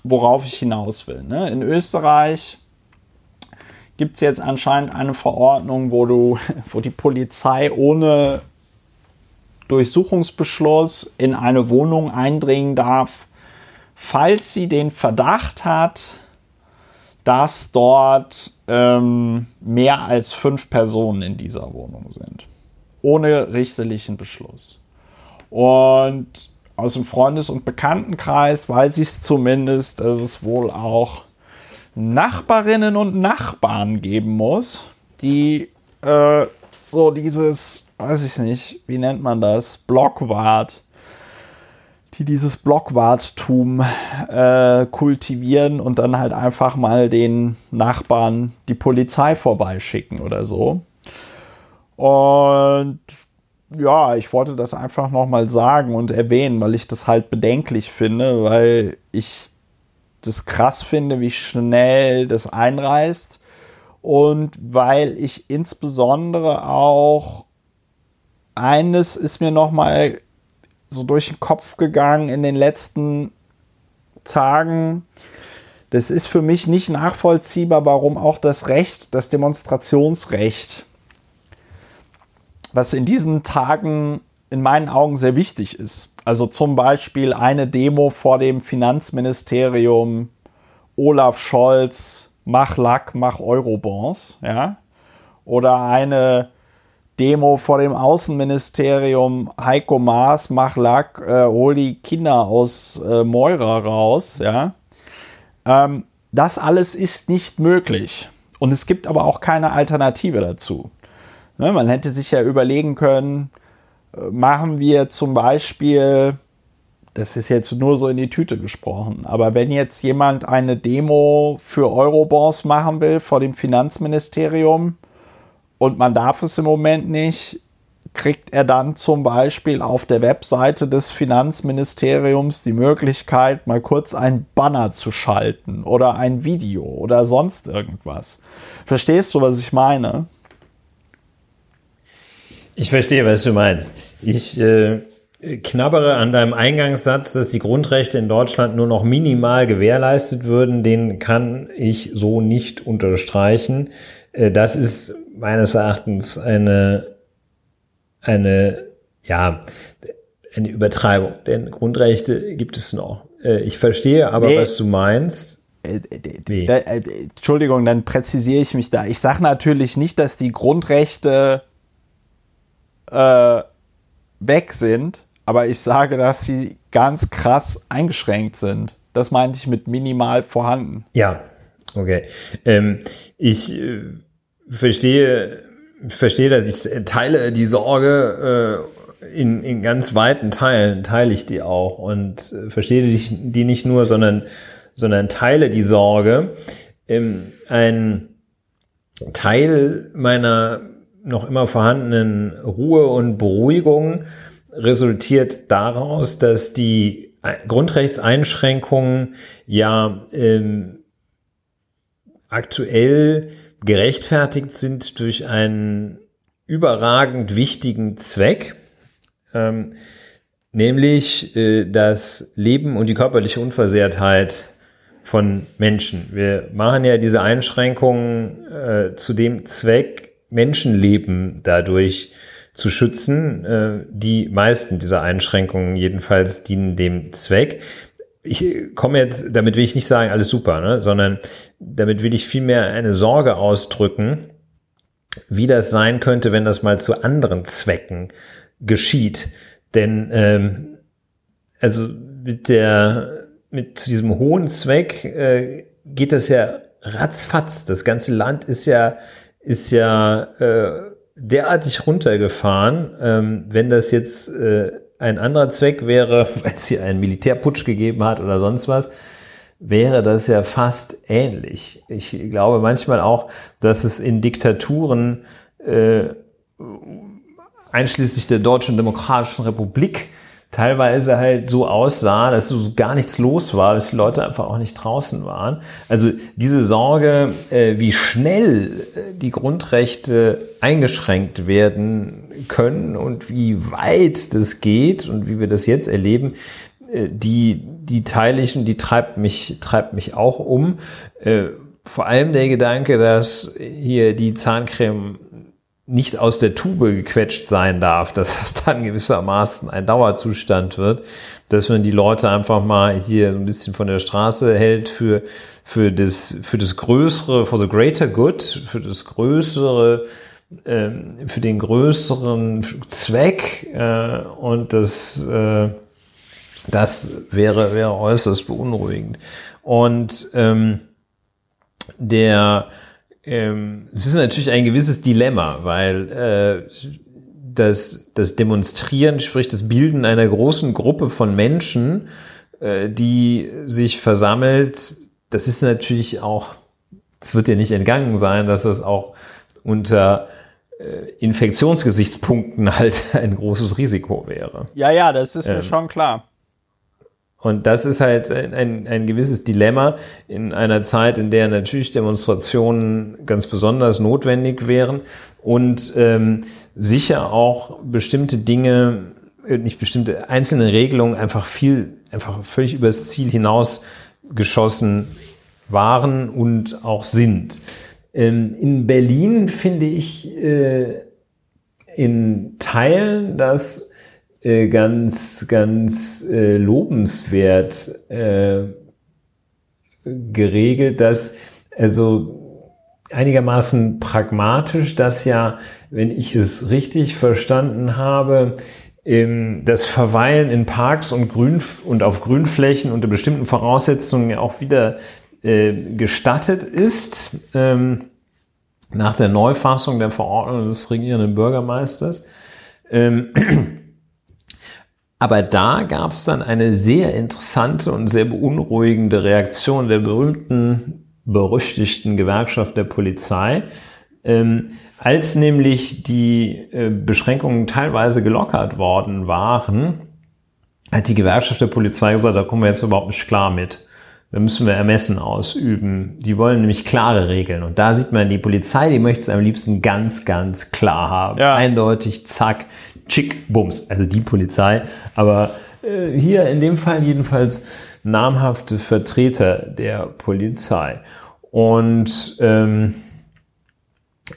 Speaker 1: worauf ich hinaus will. Ne? In Österreich gibt es jetzt anscheinend eine Verordnung, wo du, wo die Polizei ohne Durchsuchungsbeschluss in eine Wohnung eindringen darf, falls sie den Verdacht hat, dass dort ähm, mehr als fünf Personen in dieser Wohnung sind. Ohne richterlichen Beschluss. Und aus dem Freundes- und Bekanntenkreis weiß ich es zumindest, dass es wohl auch Nachbarinnen und Nachbarn geben muss, die äh, so dieses, weiß ich nicht, wie nennt man das, Blockwart, die dieses Blockwarttum äh, kultivieren und dann halt einfach mal den Nachbarn die Polizei vorbeischicken oder so. Und ja, ich wollte das einfach nochmal sagen und erwähnen, weil ich das halt bedenklich finde, weil ich das krass finde, wie schnell das einreißt und weil ich insbesondere auch eines ist mir noch mal so durch den Kopf gegangen in den letzten Tagen. Das ist für mich nicht nachvollziehbar, warum auch das Recht, das Demonstrationsrecht, was in diesen Tagen in meinen Augen sehr wichtig ist. Also zum Beispiel eine Demo vor dem Finanzministerium, Olaf Scholz, mach Lack, mach Eurobonds, ja. Oder eine Demo vor dem Außenministerium, Heiko Maas, mach Lack, äh, hol die Kinder aus äh, Moira raus, ja. Ähm, das alles ist nicht möglich. Und es gibt aber auch keine Alternative dazu. Ne, man hätte sich ja überlegen können, machen wir zum Beispiel, das ist jetzt nur so in die Tüte gesprochen, aber wenn jetzt jemand eine Demo für Eurobonds machen will vor dem Finanzministerium und man darf es im Moment nicht, kriegt er dann zum Beispiel auf der Webseite des Finanzministeriums die Möglichkeit, mal kurz ein Banner zu schalten oder ein Video oder sonst irgendwas. Verstehst du, was ich meine?
Speaker 2: Ich verstehe, was du meinst. Ich äh, knabbere an deinem Eingangssatz, dass die Grundrechte in Deutschland nur noch minimal gewährleistet würden. Den kann ich so nicht unterstreichen. Äh, das ist meines Erachtens eine eine, ja, eine Übertreibung, denn Grundrechte gibt es noch. Äh, ich verstehe aber, nee. was du meinst.
Speaker 1: Äh, äh, Entschuldigung, dann präzisiere ich mich da. Ich sage natürlich nicht, dass die Grundrechte äh, weg sind, aber ich sage, dass sie ganz krass eingeschränkt sind. Das meinte ich mit minimal vorhanden.
Speaker 2: Ja, okay. Ähm, ich äh, verstehe verstehe das. Ich teile die Sorge äh, in, in ganz weiten Teilen, teile ich die auch und äh, verstehe die, die nicht nur, sondern, sondern teile die Sorge. Ähm, ein Teil meiner noch immer vorhandenen Ruhe und Beruhigung resultiert daraus, dass die Grundrechtseinschränkungen ja ähm, aktuell gerechtfertigt sind durch einen überragend wichtigen Zweck, ähm, nämlich äh, das Leben und die körperliche Unversehrtheit von Menschen. Wir machen ja diese Einschränkungen äh, zu dem Zweck, Menschenleben dadurch zu schützen. Äh, die meisten dieser Einschränkungen jedenfalls dienen dem Zweck ich komme jetzt, damit will ich nicht sagen, alles super, ne? sondern damit will ich vielmehr eine Sorge ausdrücken, wie das sein könnte, wenn das mal zu anderen Zwecken geschieht. Denn ähm, also mit der mit diesem hohen Zweck äh, geht das ja ratzfatz. Das ganze Land ist ja ist ja äh, derartig runtergefahren. Ähm, wenn das jetzt äh, ein anderer Zweck wäre, weil es hier einen Militärputsch gegeben hat oder sonst was, wäre das ja fast ähnlich. Ich glaube manchmal auch, dass es in Diktaturen äh, einschließlich der Deutschen Demokratischen Republik teilweise halt so aussah, dass so gar nichts los war, dass die Leute einfach auch nicht draußen waren. Also diese Sorge, äh, wie schnell äh, die Grundrechte eingeschränkt werden können und wie weit das geht und wie wir das jetzt erleben, äh, die, die teile ich und die treibt mich, treibt mich auch um. Vor allem der Gedanke, dass hier die Zahncreme nicht aus der Tube gequetscht sein darf, dass das dann gewissermaßen ein Dauerzustand wird, dass man die Leute einfach mal hier ein bisschen von der Straße hält für, für das, für das größere, for the greater good, für das größere, ähm, für den größeren Zweck, äh, und das, äh, das wäre, wäre äußerst beunruhigend. Und, ähm, der, ähm, es ist natürlich ein gewisses Dilemma, weil äh, das, das Demonstrieren, sprich das Bilden einer großen Gruppe von Menschen, äh, die sich versammelt, das ist natürlich auch, es wird ja nicht entgangen sein, dass das auch unter äh, Infektionsgesichtspunkten halt ein großes Risiko wäre.
Speaker 1: Ja, ja, das ist mir ähm, schon klar.
Speaker 2: Und das ist halt ein, ein gewisses Dilemma in einer Zeit, in der natürlich Demonstrationen ganz besonders notwendig wären und ähm, sicher auch bestimmte Dinge, äh, nicht bestimmte einzelne Regelungen einfach viel, einfach völlig übers Ziel hinaus geschossen waren und auch sind. Ähm, in Berlin finde ich äh, in Teilen, dass äh, ganz, ganz äh, lobenswert äh, geregelt, dass also einigermaßen pragmatisch, dass ja, wenn ich es richtig verstanden habe, das Verweilen in Parks und, Grün und auf Grünflächen unter bestimmten Voraussetzungen auch wieder äh, gestattet ist, ähm, nach der Neufassung der Verordnung des regierenden Bürgermeisters. Ähm, aber da gab es dann eine sehr interessante und sehr beunruhigende Reaktion der berühmten, berüchtigten Gewerkschaft der Polizei, Ähm, als nämlich die äh, Beschränkungen teilweise gelockert worden waren, hat die Gewerkschaft der Polizei gesagt, da kommen wir jetzt überhaupt nicht klar mit. Da müssen wir Ermessen ausüben. Die wollen nämlich klare Regeln. Und da sieht man, die Polizei, die möchte es am liebsten ganz, ganz klar haben. Ja. Eindeutig, zack, tschick, bums. Also die Polizei. Aber äh, hier in dem Fall jedenfalls namhafte Vertreter der Polizei. Und ähm,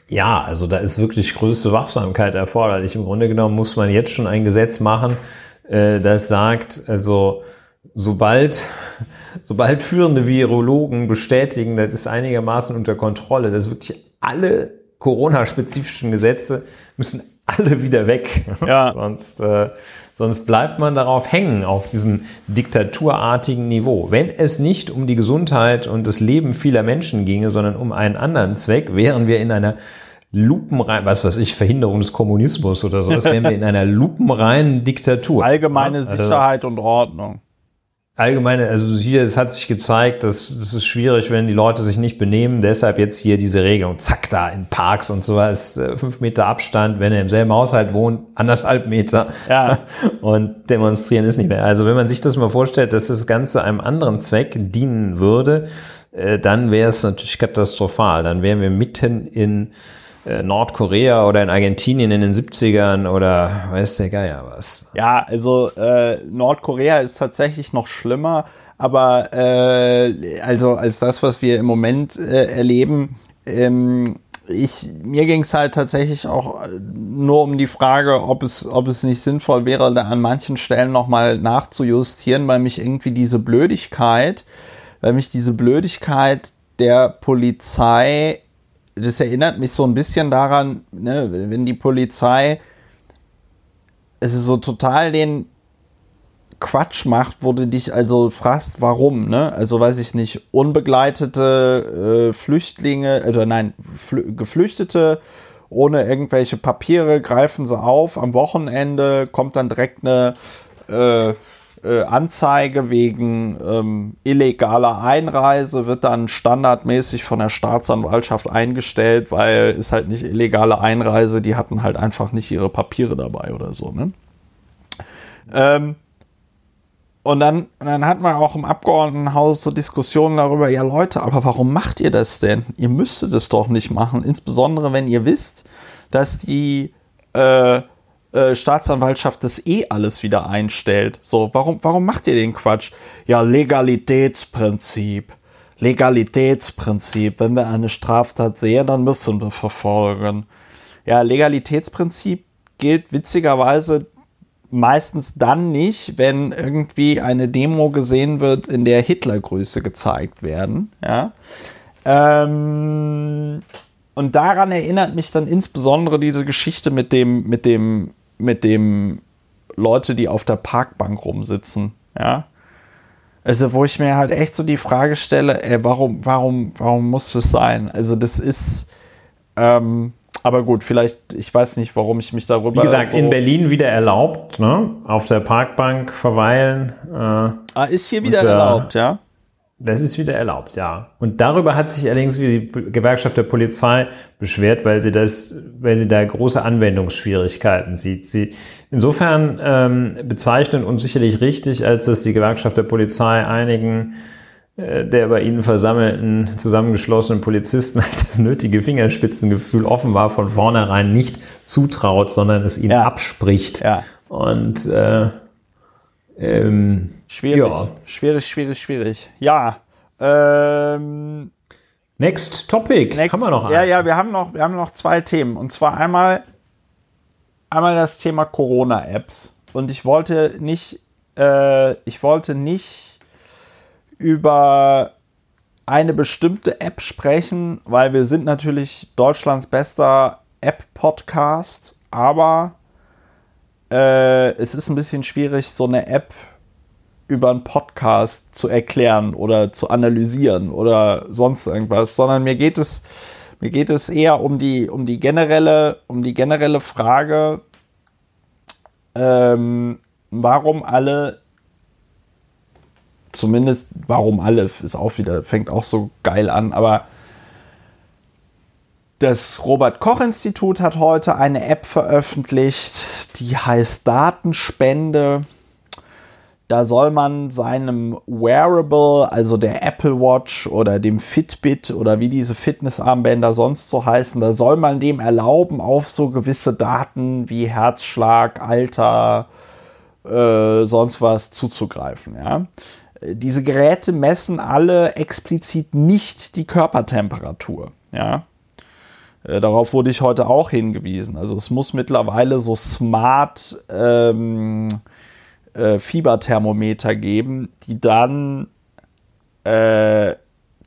Speaker 2: ja, also da ist wirklich größte Wachsamkeit erforderlich. Im Grunde genommen muss man jetzt schon ein Gesetz machen, äh, das sagt, also sobald, sobald führende Virologen bestätigen, das ist einigermaßen unter Kontrolle, dass wirklich alle Corona-spezifischen Gesetze müssen alle wieder weg. Ja. Sonst, äh, sonst bleibt man darauf hängen, auf diesem diktaturartigen Niveau. Wenn es nicht um die Gesundheit und das Leben vieler Menschen ginge, sondern um einen anderen Zweck, wären wir in einer lupenrein, was weiß ich, Verhinderung des Kommunismus oder so, das wären wir in einer lupenreinen Diktatur.
Speaker 1: Allgemeine ja? also, Sicherheit und Ordnung
Speaker 2: allgemeine, also hier, es hat sich gezeigt, dass das ist schwierig, wenn die Leute sich nicht benehmen. Deshalb jetzt hier diese Regelung, zack, da in Parks und so was, äh, fünf Meter Abstand, wenn er im selben Haushalt wohnt, anderthalb Meter. Ja. Und demonstrieren ist nicht mehr. Also wenn man sich das mal vorstellt, dass das Ganze einem anderen Zweck dienen würde, äh, dann wäre es natürlich katastrophal. Dann wären wir mitten in Nordkorea oder in Argentinien in den 70ern oder weiß der Geier was.
Speaker 1: Ja, also äh, Nordkorea ist tatsächlich noch schlimmer, aber äh, also als das, was wir im Moment äh, erleben, ähm, ich, mir ging es halt tatsächlich auch nur um die Frage, ob es, ob es nicht sinnvoll wäre, da an manchen Stellen nochmal nachzujustieren, weil mich irgendwie diese Blödigkeit, weil mich diese Blödigkeit der Polizei das erinnert mich so ein bisschen daran, ne, wenn die Polizei es ist so total den Quatsch macht, wo du dich also fragst, warum, ne? Also weiß ich nicht, unbegleitete äh, Flüchtlinge, oder nein, Flü Geflüchtete ohne irgendwelche Papiere greifen sie auf. Am Wochenende kommt dann direkt eine äh, äh, Anzeige wegen ähm, illegaler Einreise wird dann standardmäßig von der Staatsanwaltschaft eingestellt, weil ist halt nicht illegale Einreise, die hatten halt einfach nicht ihre Papiere dabei oder so. Ne? Ähm, und dann, dann hat man auch im Abgeordnetenhaus so Diskussionen darüber, ja Leute, aber warum macht ihr das denn? Ihr müsstet es doch nicht machen, insbesondere wenn ihr wisst, dass die äh, äh, Staatsanwaltschaft das eh alles wieder einstellt. So, warum, warum macht ihr den Quatsch? Ja, Legalitätsprinzip. Legalitätsprinzip. Wenn wir eine Straftat sehen, dann müssen wir verfolgen. Ja, Legalitätsprinzip gilt witzigerweise meistens dann nicht, wenn irgendwie eine Demo gesehen wird, in der Hitlergrüße gezeigt werden. Ja. Ähm, und daran erinnert mich dann insbesondere diese Geschichte mit dem, mit dem mit dem Leute, die auf der Parkbank rumsitzen, ja. Also, wo ich mir halt echt so die Frage stelle, ey, warum, warum, warum muss das sein? Also, das ist, ähm, aber gut, vielleicht, ich weiß nicht, warum ich mich darüber.
Speaker 2: Wie gesagt, so in Berlin wieder erlaubt, ne? Auf der Parkbank verweilen. Äh,
Speaker 1: ah, ist hier wieder erlaubt, ja?
Speaker 2: Das ist wieder erlaubt, ja. Und darüber hat sich allerdings die Gewerkschaft der Polizei beschwert, weil sie das, weil sie da große Anwendungsschwierigkeiten sieht. Sie insofern ähm, bezeichnen uns sicherlich richtig, als dass die Gewerkschaft der Polizei einigen äh, der bei ihnen versammelten, zusammengeschlossenen Polizisten das nötige Fingerspitzengefühl offenbar von vornherein nicht zutraut, sondern es ihnen ja. abspricht. Ja. Und äh,
Speaker 1: ähm, schwierig, ja. schwierig, schwierig, schwierig. Ja. Ähm,
Speaker 2: next Topic. Next,
Speaker 1: haben wir noch einen? Ja, ja, wir haben noch, wir haben noch zwei Themen. Und zwar einmal, einmal das Thema Corona-Apps. Und ich wollte nicht, äh, ich wollte nicht über eine bestimmte App sprechen, weil wir sind natürlich Deutschlands bester App-Podcast, aber äh, es ist ein bisschen schwierig, so eine App über einen Podcast zu erklären oder zu analysieren oder sonst irgendwas, sondern mir geht es, mir geht es eher um die, um die generelle, um die generelle Frage, ähm, warum alle, zumindest warum alle, ist auch wieder, fängt auch so geil an, aber Das Robert Koch Institut hat heute eine App veröffentlicht, die heißt Datenspende. Da soll man seinem Wearable, also der Apple Watch oder dem Fitbit oder wie diese Fitnessarmbänder sonst so heißen, da soll man dem erlauben, auf so gewisse Daten wie Herzschlag, Alter, äh, sonst was zuzugreifen. Ja? Diese Geräte messen alle explizit nicht die Körpertemperatur. Ja? Äh, darauf wurde ich heute auch hingewiesen. Also es muss mittlerweile so smart ähm, äh, Fieberthermometer geben, die dann äh,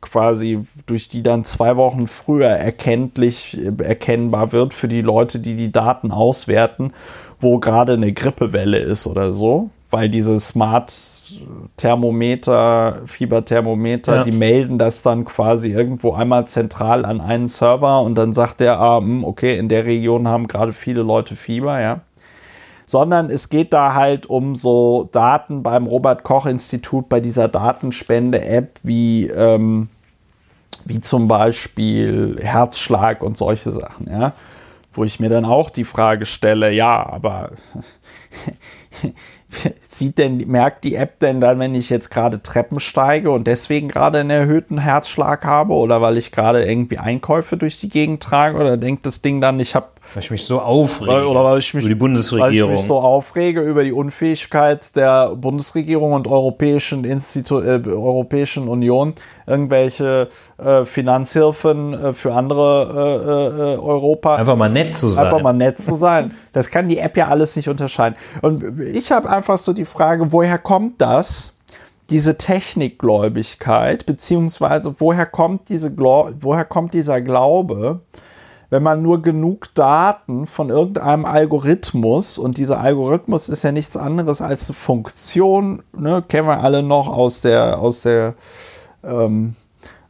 Speaker 1: quasi durch die dann zwei Wochen früher erkenntlich äh, erkennbar wird für die Leute, die die Daten auswerten, wo gerade eine Grippewelle ist oder so weil diese Smart-Thermometer, Fieberthermometer, ja. die melden das dann quasi irgendwo einmal zentral an einen Server und dann sagt der, ah, hm, okay, in der Region haben gerade viele Leute Fieber, ja. Sondern es geht da halt um so Daten beim Robert Koch Institut, bei dieser Datenspende-App, wie, ähm, wie zum Beispiel Herzschlag und solche Sachen, ja. Wo ich mir dann auch die Frage stelle, ja, aber sieht denn, merkt die App denn dann, wenn ich jetzt gerade Treppen steige und deswegen gerade einen erhöhten Herzschlag habe oder weil ich gerade irgendwie Einkäufe durch die Gegend trage oder denkt das Ding dann, ich habe
Speaker 2: weil ich mich so aufrege
Speaker 1: oder weil ich mich,
Speaker 2: über die Bundesregierung.
Speaker 1: Weil ich mich so aufrege über die Unfähigkeit der Bundesregierung und Europäischen, Institu äh, Europäischen Union, irgendwelche äh, Finanzhilfen äh, für andere äh, äh, Europa.
Speaker 2: Einfach mal nett zu sein.
Speaker 1: Einfach mal nett zu sein. Das kann die App ja alles nicht unterscheiden. Und ich habe einfach so die Frage, woher kommt das? diese Technikgläubigkeit, beziehungsweise woher kommt, diese woher kommt dieser Glaube, wenn man nur genug Daten von irgendeinem Algorithmus und dieser Algorithmus ist ja nichts anderes als eine Funktion, ne, kennen wir alle noch aus der, aus der, ähm,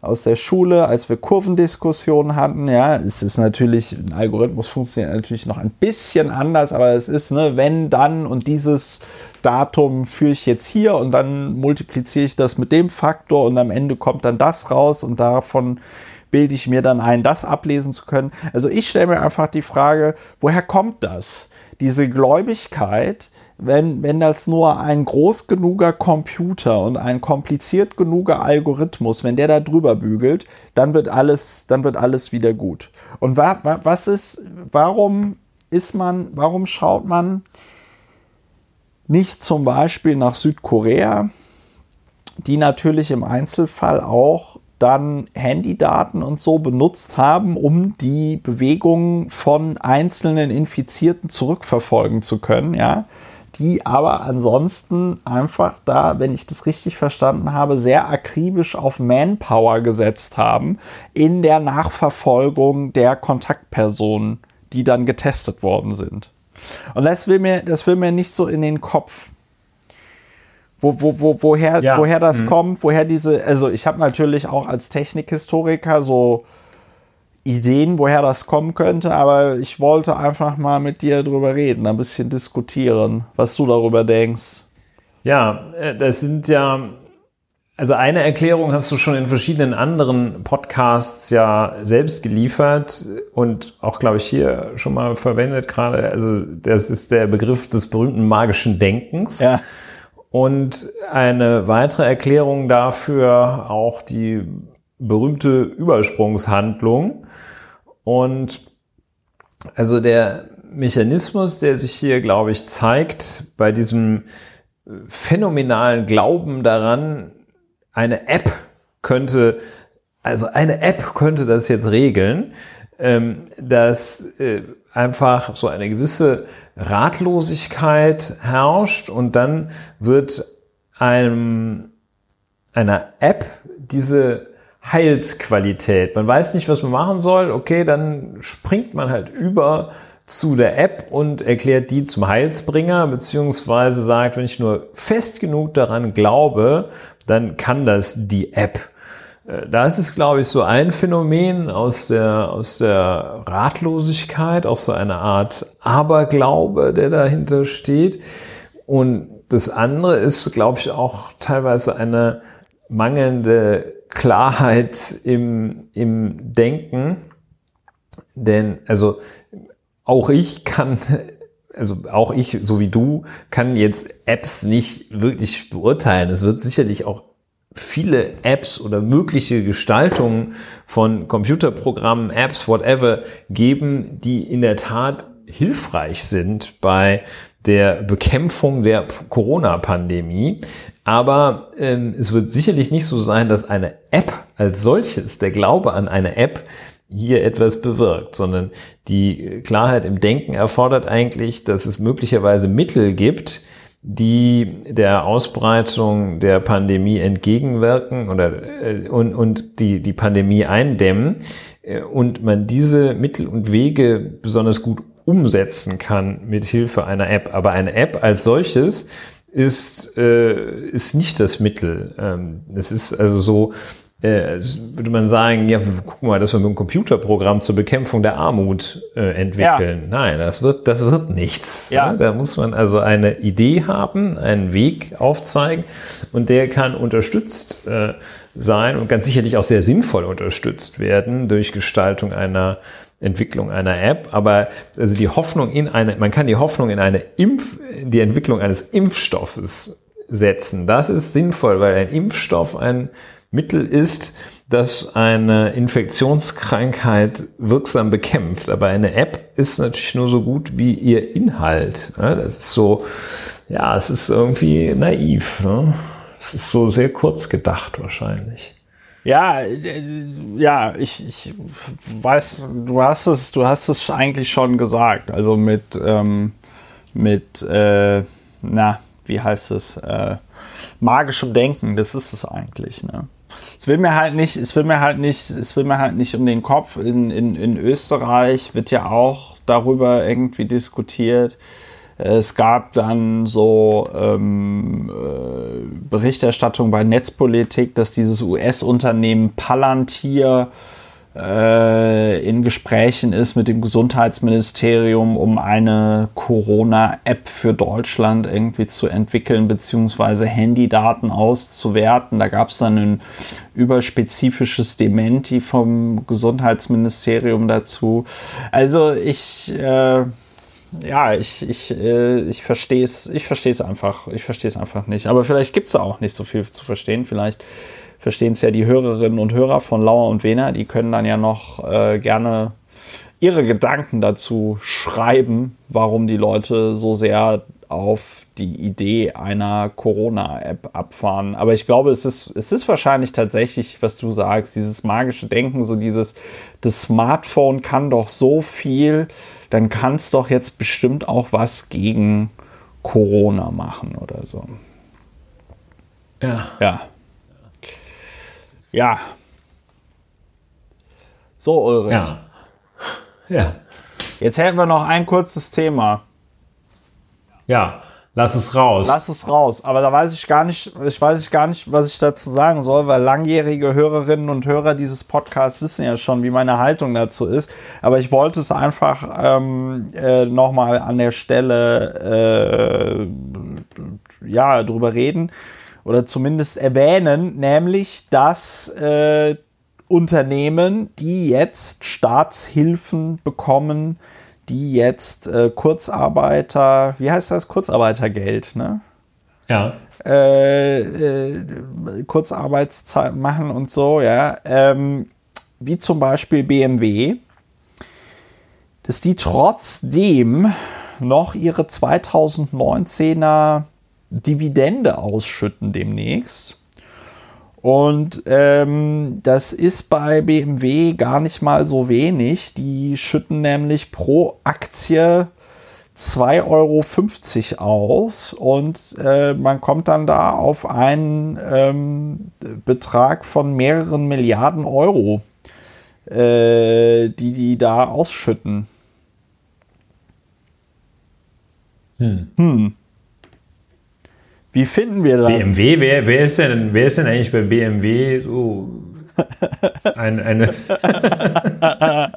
Speaker 1: aus der Schule, als wir Kurvendiskussionen hatten, ja, es ist natürlich, ein Algorithmus funktioniert natürlich noch ein bisschen anders, aber es ist, ne, wenn, dann und dieses Datum führe ich jetzt hier und dann multipliziere ich das mit dem Faktor und am Ende kommt dann das raus und davon bilde ich mir dann ein, das ablesen zu können. Also ich stelle mir einfach die Frage, woher kommt das? Diese Gläubigkeit, wenn, wenn das nur ein groß genuger Computer und ein kompliziert genuger Algorithmus, wenn der da drüber bügelt, dann wird alles, dann wird alles wieder gut. Und wa, wa, was ist, warum ist man, warum schaut man nicht zum Beispiel nach Südkorea, die natürlich im Einzelfall auch dann Handydaten und so benutzt haben, um die Bewegungen von einzelnen Infizierten zurückverfolgen zu können, ja, die aber ansonsten einfach da, wenn ich das richtig verstanden habe, sehr akribisch auf Manpower gesetzt haben in der Nachverfolgung der Kontaktpersonen, die dann getestet worden sind. Und das will mir, das will mir nicht so in den Kopf wo, wo, wo, woher, ja. woher das mhm. kommt, woher diese, also ich habe natürlich auch als Technikhistoriker so Ideen, woher das kommen könnte, aber ich wollte einfach mal mit dir drüber reden, ein bisschen diskutieren, was du darüber denkst.
Speaker 2: Ja, äh, das sind ja, also eine Erklärung hast du schon in verschiedenen anderen Podcasts ja selbst geliefert und auch, glaube ich, hier schon mal verwendet gerade. Also das ist der Begriff des berühmten magischen Denkens. Ja. Und eine weitere Erklärung dafür auch die berühmte Übersprungshandlung. Und also der Mechanismus, der sich hier, glaube ich, zeigt bei diesem phänomenalen Glauben daran, eine App könnte, also eine App könnte das jetzt regeln, ähm, dass äh, einfach so eine gewisse Ratlosigkeit herrscht und dann wird einem einer App diese Heilsqualität. Man weiß nicht, was man machen soll. Okay, dann springt man halt über zu der App und erklärt die zum Heilsbringer, beziehungsweise sagt, wenn ich nur fest genug daran glaube, dann kann das die App. Äh, da ist glaube ich, so ein Phänomen aus der, aus der Ratlosigkeit, auch so eine Art Aberglaube, der dahinter steht. Und das andere ist, glaube ich, auch teilweise eine mangelnde Klarheit im, im Denken. Denn, also, auch ich kann, also auch ich, so wie du, kann jetzt Apps nicht wirklich beurteilen. Es wird sicherlich auch viele Apps oder mögliche Gestaltungen von Computerprogrammen, Apps, whatever geben, die in der Tat hilfreich sind bei der Bekämpfung der Corona-Pandemie. Aber ähm, es wird sicherlich nicht so sein, dass eine App als solches, der Glaube an eine App, hier etwas bewirkt, sondern die Klarheit im Denken erfordert eigentlich, dass es möglicherweise Mittel gibt, die der Ausbreitung der Pandemie entgegenwirken oder äh, und, und die die Pandemie eindämmen äh, und man diese Mittel und Wege besonders gut umsetzen kann mit Hilfe einer App. Aber eine App als solches ist, äh, ist nicht das Mittel. Ähm, es ist also so, äh, würde man sagen, ja, guck mal, dass wir mit einem Computerprogramm zur Bekämpfung der Armut äh, entwickeln. Ja. Nein, das wird, das wird nichts. Ja. Ne? Da muss man also eine Idee haben, einen Weg aufzeigen und der kann unterstützt äh, sein und ganz sicherlich auch sehr sinnvoll unterstützt werden durch Gestaltung einer Entwicklung einer App, aber also die Hoffnung in eine, man kann die Hoffnung in eine Impf, die Entwicklung eines Impfstoffes setzen. Das ist sinnvoll, weil ein Impfstoff ein Mittel ist, das eine Infektionskrankheit wirksam bekämpft. Aber eine App ist natürlich nur so gut wie ihr Inhalt. Das ist so, ja, es ist irgendwie naiv. Ne? Es ist so sehr kurz gedacht wahrscheinlich.
Speaker 1: Ja, äh, ja, ich, ich weiß, du hast es, du hast es eigentlich schon gesagt. Also mit, ähm, mit, äh, na, wie heißt es, äh, magischem Denken, das ist es eigentlich. Ne? Es will mir halt nicht, es will mir halt nicht, es will mir halt nicht um den Kopf. In, in, in Österreich wird ja auch darüber irgendwie diskutiert, es gab dann so ähm, äh, Berichterstattung bei Netzpolitik, dass dieses US-Unternehmen Palantir äh, in Gesprächen ist mit dem Gesundheitsministerium, um eine Corona-App für Deutschland irgendwie zu entwickeln, beziehungsweise Handydaten auszuwerten. Da gab es dann ein überspezifisches Dementi vom Gesundheitsministerium dazu. Also ich... Äh, ja, ich, ich, äh, ich verstehe es ich einfach. Ich verstehe es einfach nicht. Aber vielleicht gibt es da auch nicht so viel zu verstehen. Vielleicht verstehen es ja die Hörerinnen und Hörer von Lauer und Wena. Die können dann ja noch äh, gerne ihre Gedanken dazu schreiben, warum die Leute so sehr auf die Idee einer Corona-App abfahren. Aber ich glaube, es ist, es ist wahrscheinlich tatsächlich, was du sagst, dieses magische Denken, so dieses, das Smartphone kann doch so viel dann kann es doch jetzt bestimmt auch was gegen Corona machen oder so.
Speaker 2: Ja.
Speaker 1: Ja. Ja. So, Ulrich.
Speaker 2: Ja. Ja.
Speaker 1: Jetzt hätten wir noch ein kurzes Thema.
Speaker 2: Ja. Lass es raus.
Speaker 1: Lass es raus. Aber da weiß ich gar nicht, ich weiß ich gar nicht, was ich dazu sagen soll, weil langjährige Hörerinnen und Hörer dieses Podcasts wissen ja schon, wie meine Haltung dazu ist. Aber ich wollte es einfach ähm, äh, nochmal an der Stelle äh, ja drüber reden oder zumindest erwähnen, nämlich dass äh, Unternehmen, die jetzt Staatshilfen bekommen, die jetzt äh, Kurzarbeiter, wie heißt das? Kurzarbeitergeld, ne?
Speaker 2: Ja.
Speaker 1: Äh, äh, Kurzarbeitszeit machen und so, ja. Ähm, wie zum Beispiel BMW, dass die trotzdem noch ihre 2019er Dividende ausschütten demnächst. Und ähm, das ist bei BMW gar nicht mal so wenig. Die schütten nämlich pro Aktie 2,50 Euro aus und äh, man kommt dann da auf einen ähm, Betrag von mehreren Milliarden Euro, äh, die die da ausschütten. Hm. hm. Wie finden wir das?
Speaker 2: BMW, wer, wer, ist, denn, wer ist denn eigentlich bei BMW so ein, eine.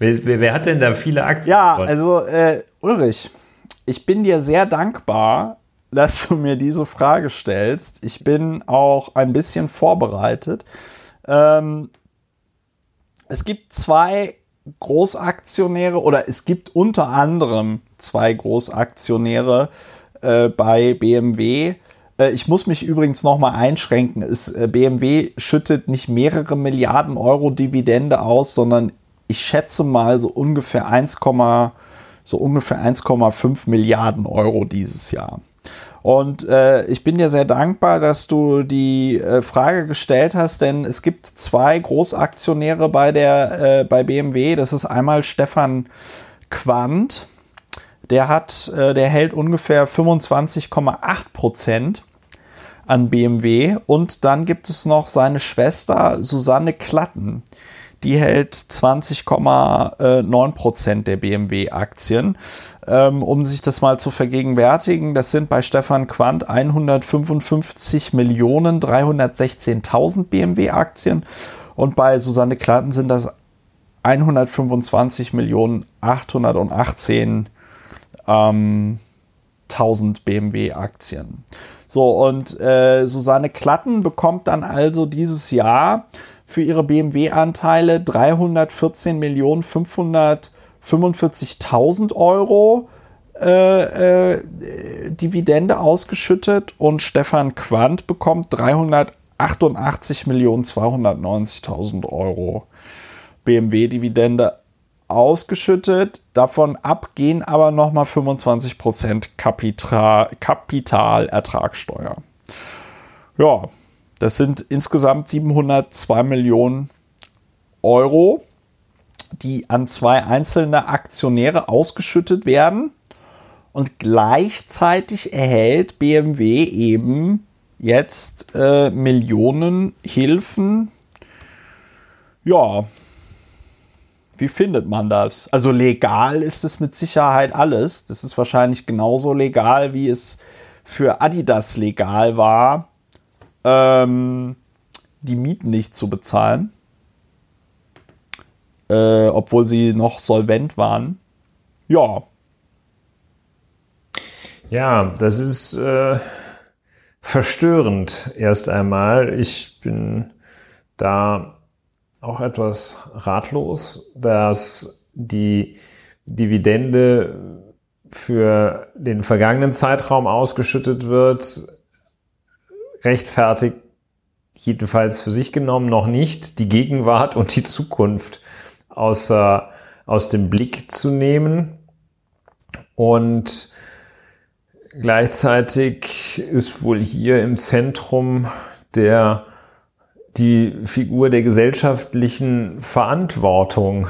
Speaker 2: wer, wer, wer, hat denn da viele Aktien?
Speaker 1: Ja, also äh, Ulrich, ich bin dir sehr dankbar, dass du mir diese Frage stellst. Ich bin auch ein bisschen vorbereitet. Ähm, es gibt zwei Großaktionäre oder es gibt unter anderem zwei Großaktionäre äh, bei BMW. Äh, ich muss mich übrigens nochmal einschränken. Es, äh, BMW schüttet nicht mehrere Milliarden Euro Dividende aus, sondern ich schätze mal so ungefähr 1, so ungefähr 1,5 Milliarden Euro dieses Jahr. Und äh, ich bin dir sehr dankbar, dass du die äh, Frage gestellt hast, denn es gibt zwei Großaktionäre bei der äh, bei BMW. Das ist einmal Stefan Quandt. Der hat, äh, der hält ungefähr 25,8 Prozent an BMW. Und dann gibt es noch seine Schwester Susanne Klatten die hält 20,9 Prozent der BMW-Aktien. Ähm, um sich das mal zu vergegenwärtigen, das sind bei Stefan Quandt 155 Millionen 316.000 BMW-Aktien und bei Susanne Klatten sind das 125 Millionen 818 ähm, 1000 BMW-Aktien. So, und äh, Susanne Klatten bekommt dann also dieses Jahr für ihre BMW-Anteile 314 Millionen 545.000 Euro äh, äh, Dividende ausgeschüttet und Stefan Quandt bekommt 388 Millionen 290.000 Euro BMW-Dividende ausgeschüttet. Davon abgehen aber nochmal 25 Prozent Kapital, Kapitalertragssteuer. Ja, das sind insgesamt 702 Millionen Euro, die an zwei einzelne Aktionäre ausgeschüttet werden. Und gleichzeitig erhält BMW eben jetzt äh, Millionen Hilfen. Ja, wie findet man das? Also legal ist es mit Sicherheit alles. Das ist wahrscheinlich genauso legal, wie es für Adidas legal war, ähm, die Mieten nicht zu bezahlen, äh, obwohl sie noch solvent waren. Ja.
Speaker 2: Ja, das ist äh, verstörend erst einmal. Ich bin da auch etwas ratlos, dass die Dividende für den vergangenen Zeitraum ausgeschüttet wird, rechtfertigt jedenfalls für sich genommen noch nicht, die Gegenwart und die Zukunft außer, aus dem Blick zu nehmen. Und gleichzeitig ist wohl hier im Zentrum der, die Figur der gesellschaftlichen Verantwortung.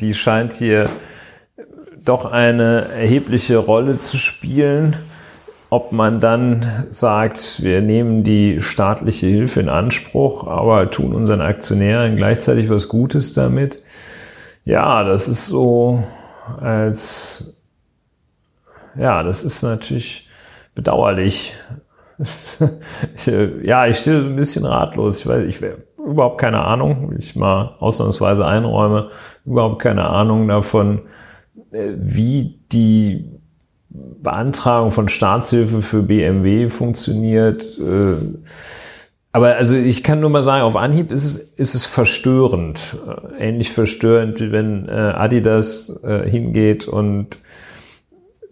Speaker 2: Die scheint hier doch eine erhebliche Rolle zu spielen ob man dann sagt, wir nehmen die staatliche Hilfe in Anspruch, aber tun unseren Aktionären gleichzeitig was Gutes damit. Ja, das ist so als, ja, das ist natürlich bedauerlich. Ja, ich stehe so ein bisschen ratlos. Ich weiß, ich überhaupt keine Ahnung, ich mal ausnahmsweise einräume, überhaupt keine Ahnung davon, äh, wie die Beantragung von Staatshilfe für BMW funktioniert. Äh, aber also ich kann nur mal sagen, auf Anhieb ist es, ist es verstörend. Äh, ähnlich verstörend, wie wenn äh, Adidas hingeht und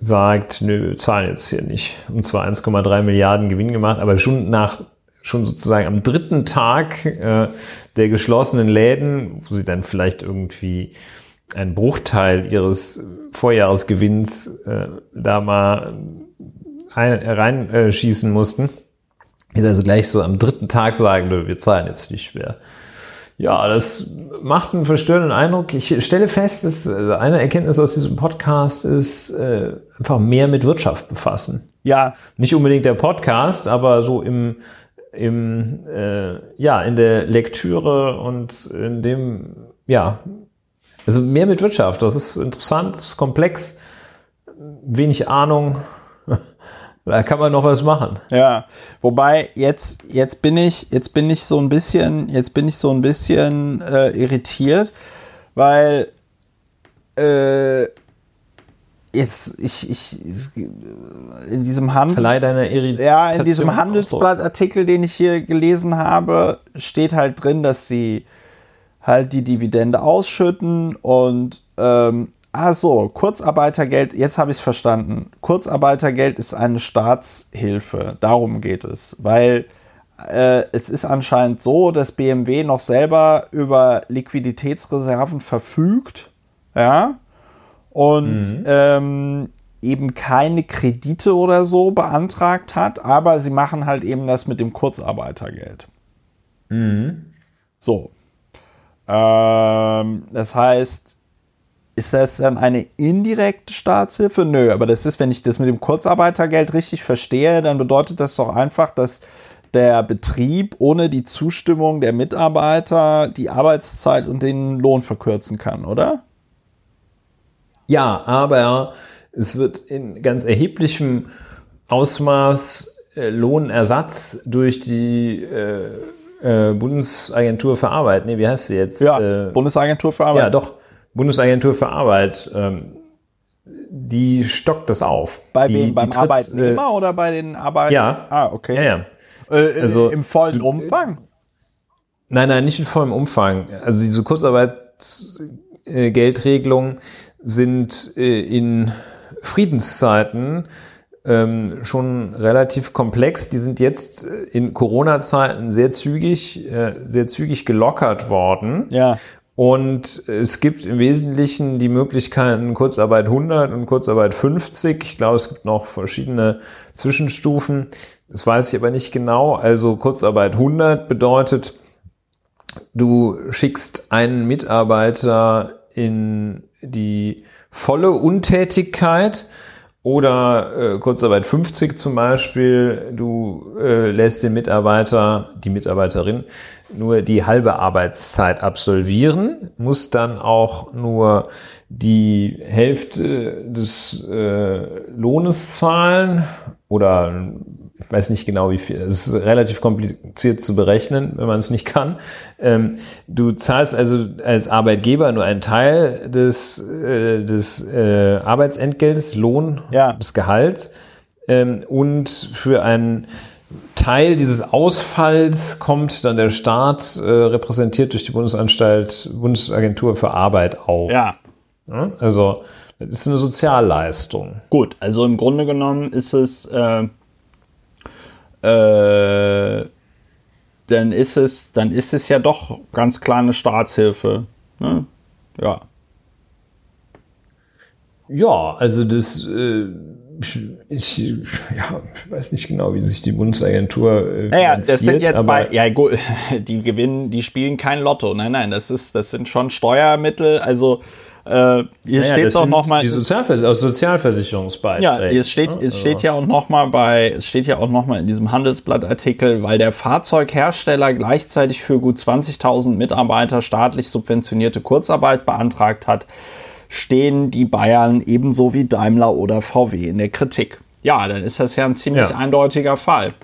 Speaker 2: sagt, nö, wir zahlen jetzt hier nicht. Und zwar 1,3 Milliarden Gewinn gemacht, aber schon nach, schon sozusagen am dritten Tag äh, der geschlossenen Läden, wo sie dann vielleicht irgendwie einen Bruchteil ihres Vorjahresgewinns äh, da mal reinschießen äh, mussten. Ist also gleich so am dritten Tag sagen, wir zahlen jetzt nicht mehr. Ja, das macht einen verstörenden Eindruck. Ich stelle fest, dass äh, eine Erkenntnis aus diesem Podcast ist, äh, einfach mehr mit Wirtschaft befassen.
Speaker 1: Ja.
Speaker 2: Nicht unbedingt der Podcast, aber so im, im äh, ja, in der Lektüre und in dem, ja, also mehr mit Wirtschaft, das ist interessant, das ist komplex, wenig Ahnung. Da kann man noch was machen.
Speaker 1: Ja, wobei jetzt jetzt bin ich jetzt bin ich so ein bisschen jetzt bin ich so ein bisschen äh, irritiert, weil äh, jetzt ich, ich in diesem Handels ja in diesem Handelsblattartikel, den ich hier gelesen habe, steht halt drin, dass sie halt die Dividende ausschütten und ähm, ah so, Kurzarbeitergeld, jetzt habe ich es verstanden. Kurzarbeitergeld ist eine Staatshilfe, darum geht es, weil äh, es ist anscheinend so, dass BMW noch selber über Liquiditätsreserven verfügt, ja, und mhm. ähm, eben keine Kredite oder so beantragt hat, aber sie machen halt eben das mit dem Kurzarbeitergeld. Mhm. So. Ähm, das heißt, ist das dann eine indirekte Staatshilfe? Nö, aber das ist, wenn ich das mit dem Kurzarbeitergeld richtig verstehe, dann bedeutet das doch einfach, dass der Betrieb ohne die Zustimmung der Mitarbeiter die Arbeitszeit und den Lohn verkürzen kann, oder?
Speaker 2: Ja, aber es wird in ganz erheblichem Ausmaß äh, Lohnersatz durch die äh, äh, Bundesagentur für Arbeit, nee, wie heißt sie jetzt?
Speaker 1: Ja, äh, Bundesagentur für Arbeit.
Speaker 2: Ja, doch, Bundesagentur für Arbeit. Ähm, die stockt das auf.
Speaker 1: Bei
Speaker 2: die,
Speaker 1: wem? Beim tritt, Arbeitnehmer äh, oder bei den Arbeitern?
Speaker 2: Ja.
Speaker 1: Ah, okay.
Speaker 2: Ja, ja.
Speaker 1: Äh, also, Im vollen Umfang?
Speaker 2: Nein, nein, nicht in vollem Umfang. Also diese Kurzarbeitsgeldregelungen sind äh, in Friedenszeiten ähm, schon relativ komplex. Die sind jetzt äh, in Corona-Zeiten sehr zügig, äh, sehr zügig gelockert worden.
Speaker 1: Ja.
Speaker 2: Und es gibt im Wesentlichen die Möglichkeiten Kurzarbeit 100 und Kurzarbeit 50. Ich glaube, es gibt noch verschiedene Zwischenstufen. Das weiß ich aber nicht genau. Also Kurzarbeit 100 bedeutet, du schickst einen Mitarbeiter in die volle Untätigkeit oder äh, Kurzarbeit 50 zum Beispiel, du äh, lässt den Mitarbeiter, die Mitarbeiterin nur die halbe Arbeitszeit absolvieren, muss dann auch nur die Hälfte des äh, Lohnes zahlen oder ich weiß nicht genau wie viel, es ist relativ kompliziert zu berechnen, wenn man es nicht kann. Ähm, du zahlst also als Arbeitgeber nur einen Teil des, äh, des äh, Arbeitsentgeltes, Lohn,
Speaker 1: ja.
Speaker 2: des Gehalts ähm, und für einen Teil dieses Ausfalls kommt dann der Staat, äh, repräsentiert durch die Bundesanstalt, Bundesagentur für Arbeit auf.
Speaker 1: Ja.
Speaker 2: ja also das ist eine Sozialleistung.
Speaker 1: Gut, also im Grunde genommen ist es äh, äh, dann ist es, dann ist es ja doch ganz klar eine Staatshilfe. Ne? Ja.
Speaker 2: Ja, also das, äh, ich, ja, ich weiß nicht genau, wie sich die Bundesagentur
Speaker 1: äh, naja, das sind jetzt bei, ja gut, die gewinnen, die spielen kein Lotto. Nein, nein, das ist, das sind schon Steuermittel. Also äh, hier naja, steht doch noch mal
Speaker 2: die Sozialvers aus Sozialversicherungsbeiträgen.
Speaker 1: Ja, es steht, ja, es steht ja auch noch mal bei, es steht ja auch noch mal in diesem Handelsblattartikel, weil der Fahrzeughersteller gleichzeitig für gut 20.000 Mitarbeiter staatlich subventionierte Kurzarbeit beantragt hat, stehen die Bayern ebenso wie Daimler oder VW in der Kritik. Ja, dann ist das ja ein ziemlich ja. eindeutiger Fall.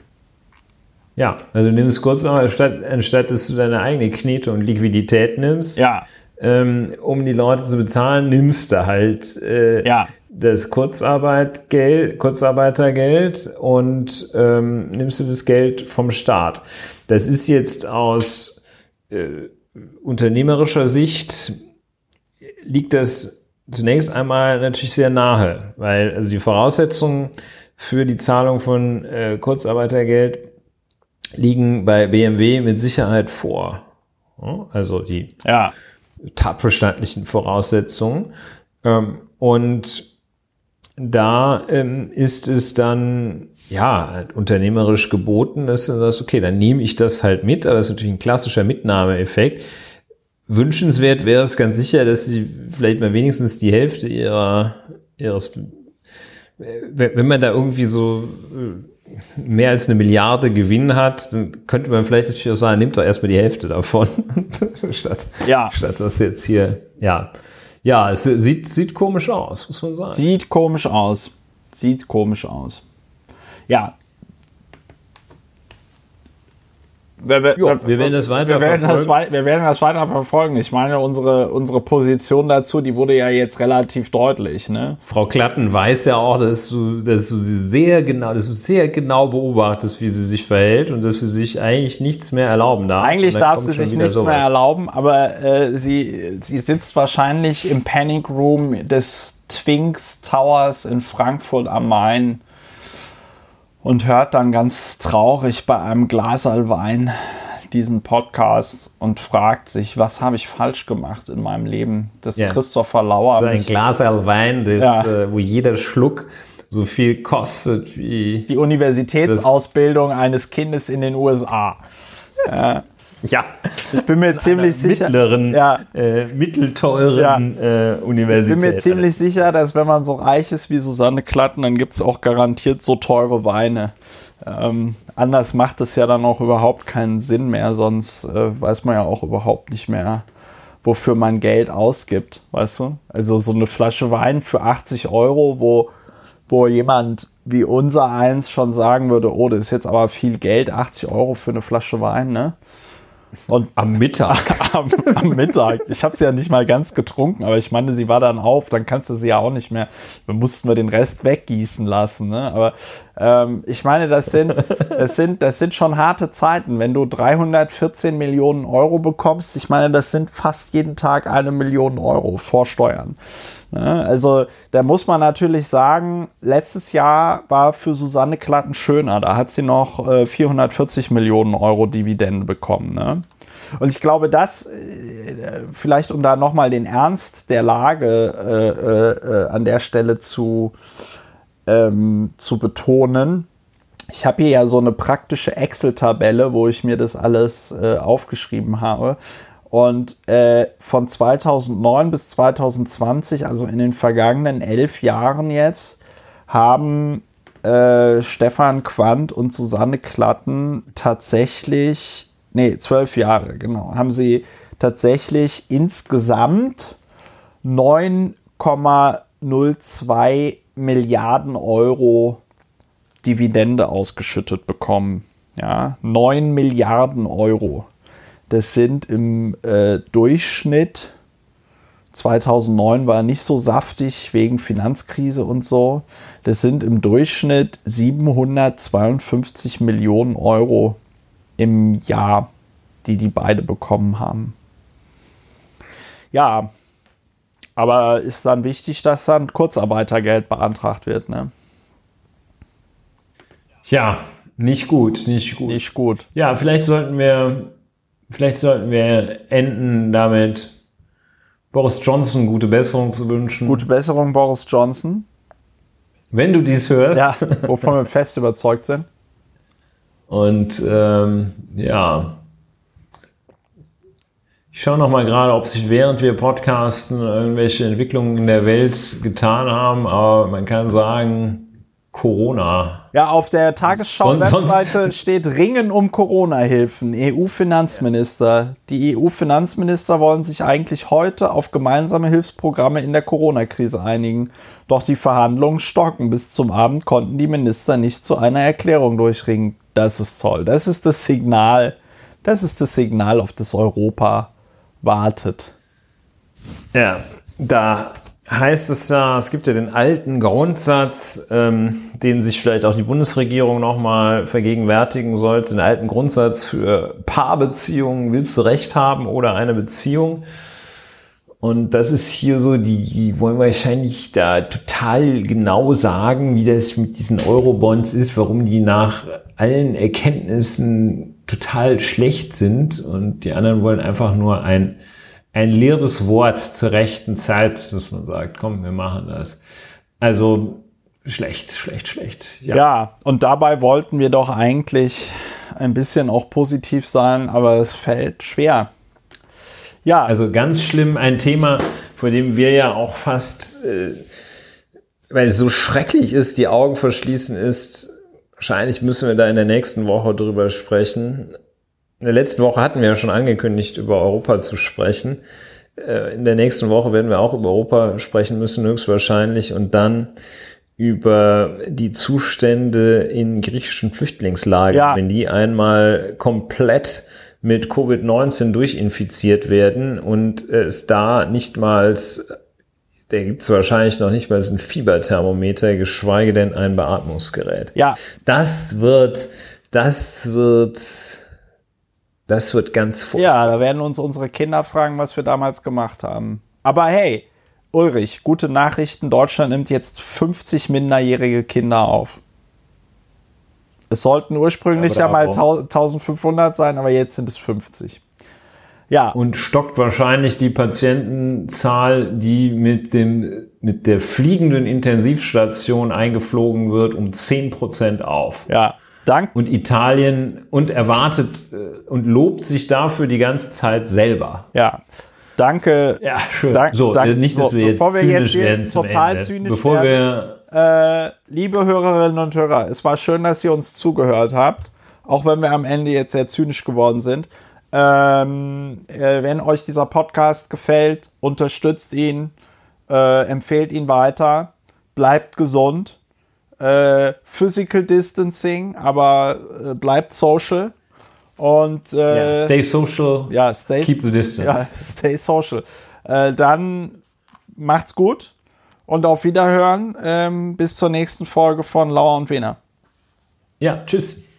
Speaker 2: Ja, also du nimmst Kurzarbeit, anstatt, anstatt dass du deine eigene Knete und Liquidität nimmst.
Speaker 1: Ja
Speaker 2: ähm, um die Leute zu bezahlen, nimmst du halt äh, ja. das Kurzarbeitgeld, Kurzarbeitergeld und ähm, nimmst du das Geld vom Staat. Das ist jetzt aus äh, unternehmerischer Sicht liegt das zunächst einmal natürlich sehr nahe, weil also die Voraussetzungen für die Zahlung von äh, Kurzarbeitergeld liegen bei BMW mit Sicherheit vor. Also die
Speaker 1: ja
Speaker 2: tatbestandlichen Voraussetzungen. Ähm, und da ähm, ist es dann ja unternehmerisch geboten, dass du sagst, okay, dann nehme ich das halt mit, aber das ist natürlich ein klassischer Mitnahmeeffekt. Wünschenswert wäre es ganz sicher, dass sie vielleicht mal wenigstens die Hälfte ihrer ihres wenn man da irgendwie so äh, mehr als eine Milliarde Gewinn hat, dann könnte man vielleicht natürlich auch sagen, nimmt doch erstmal die Hälfte davon, statt,
Speaker 1: ja.
Speaker 2: statt das jetzt hier, ja. Ja, es sieht, sieht komisch aus, muss man sagen.
Speaker 1: Sieht komisch aus. Sieht komisch aus. Ja. Wir, wir, jo, wir, werden das weiter wir werden verfolgen. Das, wir werden das weiter verfolgen. Ich meine, unsere, unsere Position dazu, die wurde ja jetzt relativ deutlich. Ne?
Speaker 2: Frau Klatten weiß ja auch, dass du, dass du sie sehr genau, dass du sehr genau beobachtest, wie sie sich verhält und dass sie sich eigentlich nichts mehr erlauben darf.
Speaker 1: Eigentlich darf sie sich nichts sowas. mehr erlauben, aber äh, sie, sie sitzt wahrscheinlich im Panic Room des Twinks Towers in Frankfurt am Main und hört dann ganz traurig bei einem Glaserl Wein diesen Podcast und fragt sich, was habe ich falsch gemacht in meinem Leben? Das ja. Christopher Lauer.
Speaker 2: Also ein Glaserl Wein, das, ja. äh, wo jeder Schluck so viel kostet wie
Speaker 1: die Universitätsausbildung eines Kindes in den USA.
Speaker 2: Ja. Ja.
Speaker 1: Ich bin mir ziemlich sicher.
Speaker 2: Mittleren, ja. äh, mittelteuren ja. äh, Universität.
Speaker 1: Ich bin mir ziemlich sicher, dass wenn man so reich ist wie Susanne Klatten, dann gibt es auch garantiert so teure Weine. Ähm, anders macht es ja dann auch überhaupt keinen Sinn mehr, sonst äh, weiß man ja auch überhaupt nicht mehr, wofür man Geld ausgibt, weißt du? Also so eine Flasche Wein für 80 Euro, wo, wo jemand wie unser eins schon sagen würde, oh, das ist jetzt aber viel Geld, 80 Euro für eine Flasche Wein, ne?
Speaker 2: Und am Mittag.
Speaker 1: am, am, Mittag. Ich habe sie ja nicht mal ganz getrunken, aber ich meine, sie war dann auf, dann kannst du sie ja auch nicht mehr. Dann mussten wir den Rest weggießen lassen. Ne? Aber ähm, ich meine, das sind, das, sind, das sind schon harte Zeiten. Wenn du 314 Millionen Euro bekommst, ich meine, das sind fast jeden Tag eine Million Euro vor Steuern. Ne? Also da muss man natürlich sagen, letztes Jahr war für Susanne Klatten schöner. Da hat sie noch äh, 440 Millionen Euro Dividende bekommen. Ne? Und ich glaube, das, äh, vielleicht um da nochmal den Ernst der Lage äh, äh, an der Stelle zu, ähm, zu betonen, ich habe hier ja so eine praktische Excel-Tabelle, wo ich mir das alles äh, aufgeschrieben habe. Und äh, von 2009 bis 2020, also in den vergangenen elf Jahren jetzt, haben äh, Stefan Quandt und Susanne Klatten tatsächlich, nee, zwölf Jahre, genau, haben sie tatsächlich insgesamt 9,02 Milliarden Euro Dividende ausgeschüttet bekommen. Ja, 9 Milliarden Euro. Das sind im äh, Durchschnitt 2009 war nicht so saftig wegen Finanzkrise und so. Das sind im Durchschnitt 752 Millionen Euro im Jahr, die die beide bekommen haben. Ja, aber ist dann wichtig, dass dann Kurzarbeitergeld beantragt wird, ne?
Speaker 2: Ja, nicht gut, nicht gut.
Speaker 1: Nicht gut.
Speaker 2: Ja, vielleicht sollten wir Vielleicht sollten wir enden damit, Boris Johnson gute Besserung zu wünschen.
Speaker 1: Gute Besserung, Boris Johnson.
Speaker 2: Wenn du dies hörst.
Speaker 1: Ja, wovon wir fest überzeugt sind.
Speaker 2: Und ähm, ja, ich schaue noch mal gerade, ob sich während wir podcasten irgendwelche Entwicklungen in der Welt getan haben, aber man kann sagen, Corona.
Speaker 1: Ja, auf der Tagesschau-Webseite steht Ringen um Corona-Hilfen, EU-Finanzminister. Die EU-Finanzminister wollen sich eigentlich heute auf gemeinsame Hilfsprogramme in der Corona-Krise einigen. Doch die Verhandlungen stocken. Bis zum Abend konnten die Minister nicht zu einer Erklärung durchringen. Das ist toll. Das ist das Signal. Das ist das Signal, auf das Europa wartet.
Speaker 2: Ja, da heißt es ja, es gibt ja den alten Grundsatz, ähm, den sich vielleicht auch die Bundesregierung nochmal vergegenwärtigen sollte, den alten Grundsatz für Paarbeziehungen, willst du Recht haben oder eine Beziehung? Und das ist hier so, die, die wollen wahrscheinlich da total genau sagen, wie das mit diesen Eurobonds ist, warum die nach allen Erkenntnissen total schlecht sind und die anderen wollen einfach nur ein ein leeres Wort zur rechten Zeit, dass man sagt, komm, wir machen das. Also schlecht, schlecht, schlecht.
Speaker 1: Ja. ja, und dabei wollten wir doch eigentlich ein bisschen auch positiv sein, aber es fällt schwer.
Speaker 2: Ja. Also ganz schlimm ein Thema, vor dem wir ja auch fast, äh, weil es so schrecklich ist, die Augen verschließen ist. Wahrscheinlich müssen wir da in der nächsten Woche drüber sprechen. In der letzten Woche hatten wir ja schon angekündigt, über Europa zu sprechen. Äh, in der nächsten Woche werden wir auch über Europa sprechen müssen, höchstwahrscheinlich. Und dann über die Zustände in griechischen Flüchtlingslagern. Ja. Wenn die einmal komplett mit Covid-19 durchinfiziert werden und es da nicht mal, da gibt es wahrscheinlich noch nicht mal ein Fieberthermometer, geschweige denn ein Beatmungsgerät.
Speaker 1: Ja.
Speaker 2: Das wird, das wird, das wird ganz
Speaker 1: furchtbar. Ja, da werden uns unsere Kinder fragen, was wir damals gemacht haben. Aber hey, Ulrich, gute Nachrichten. Deutschland nimmt jetzt 50 minderjährige Kinder auf. Es sollten ursprünglich ja, ja mal 1500 sein, aber jetzt sind es 50.
Speaker 2: Ja. Und stockt wahrscheinlich die Patientenzahl, die mit, dem, mit der fliegenden Intensivstation eingeflogen wird, um 10 Prozent auf.
Speaker 1: Ja. Dank.
Speaker 2: Und Italien und erwartet äh, und lobt sich dafür die ganze Zeit selber.
Speaker 1: Ja. Danke.
Speaker 2: Ja, schön. Dank,
Speaker 1: so,
Speaker 2: dank, nicht, dass wir jetzt
Speaker 1: bevor wir zynisch jetzt werden total Ende. zynisch
Speaker 2: bevor
Speaker 1: werden. Wir äh, liebe Hörerinnen und Hörer, es war schön, dass ihr uns zugehört habt, auch wenn wir am Ende jetzt sehr zynisch geworden sind. Ähm, äh, wenn euch dieser Podcast gefällt, unterstützt ihn, äh, empfehlt ihn weiter, bleibt gesund. Äh, Physical Distancing, aber äh, bleibt social. Und äh,
Speaker 2: yeah, stay social,
Speaker 1: ja, stay,
Speaker 2: keep the distance. Ja,
Speaker 1: stay social. Äh, dann macht's gut und auf Wiederhören. Ähm, bis zur nächsten Folge von Lauer und Wiener.
Speaker 2: Ja, tschüss.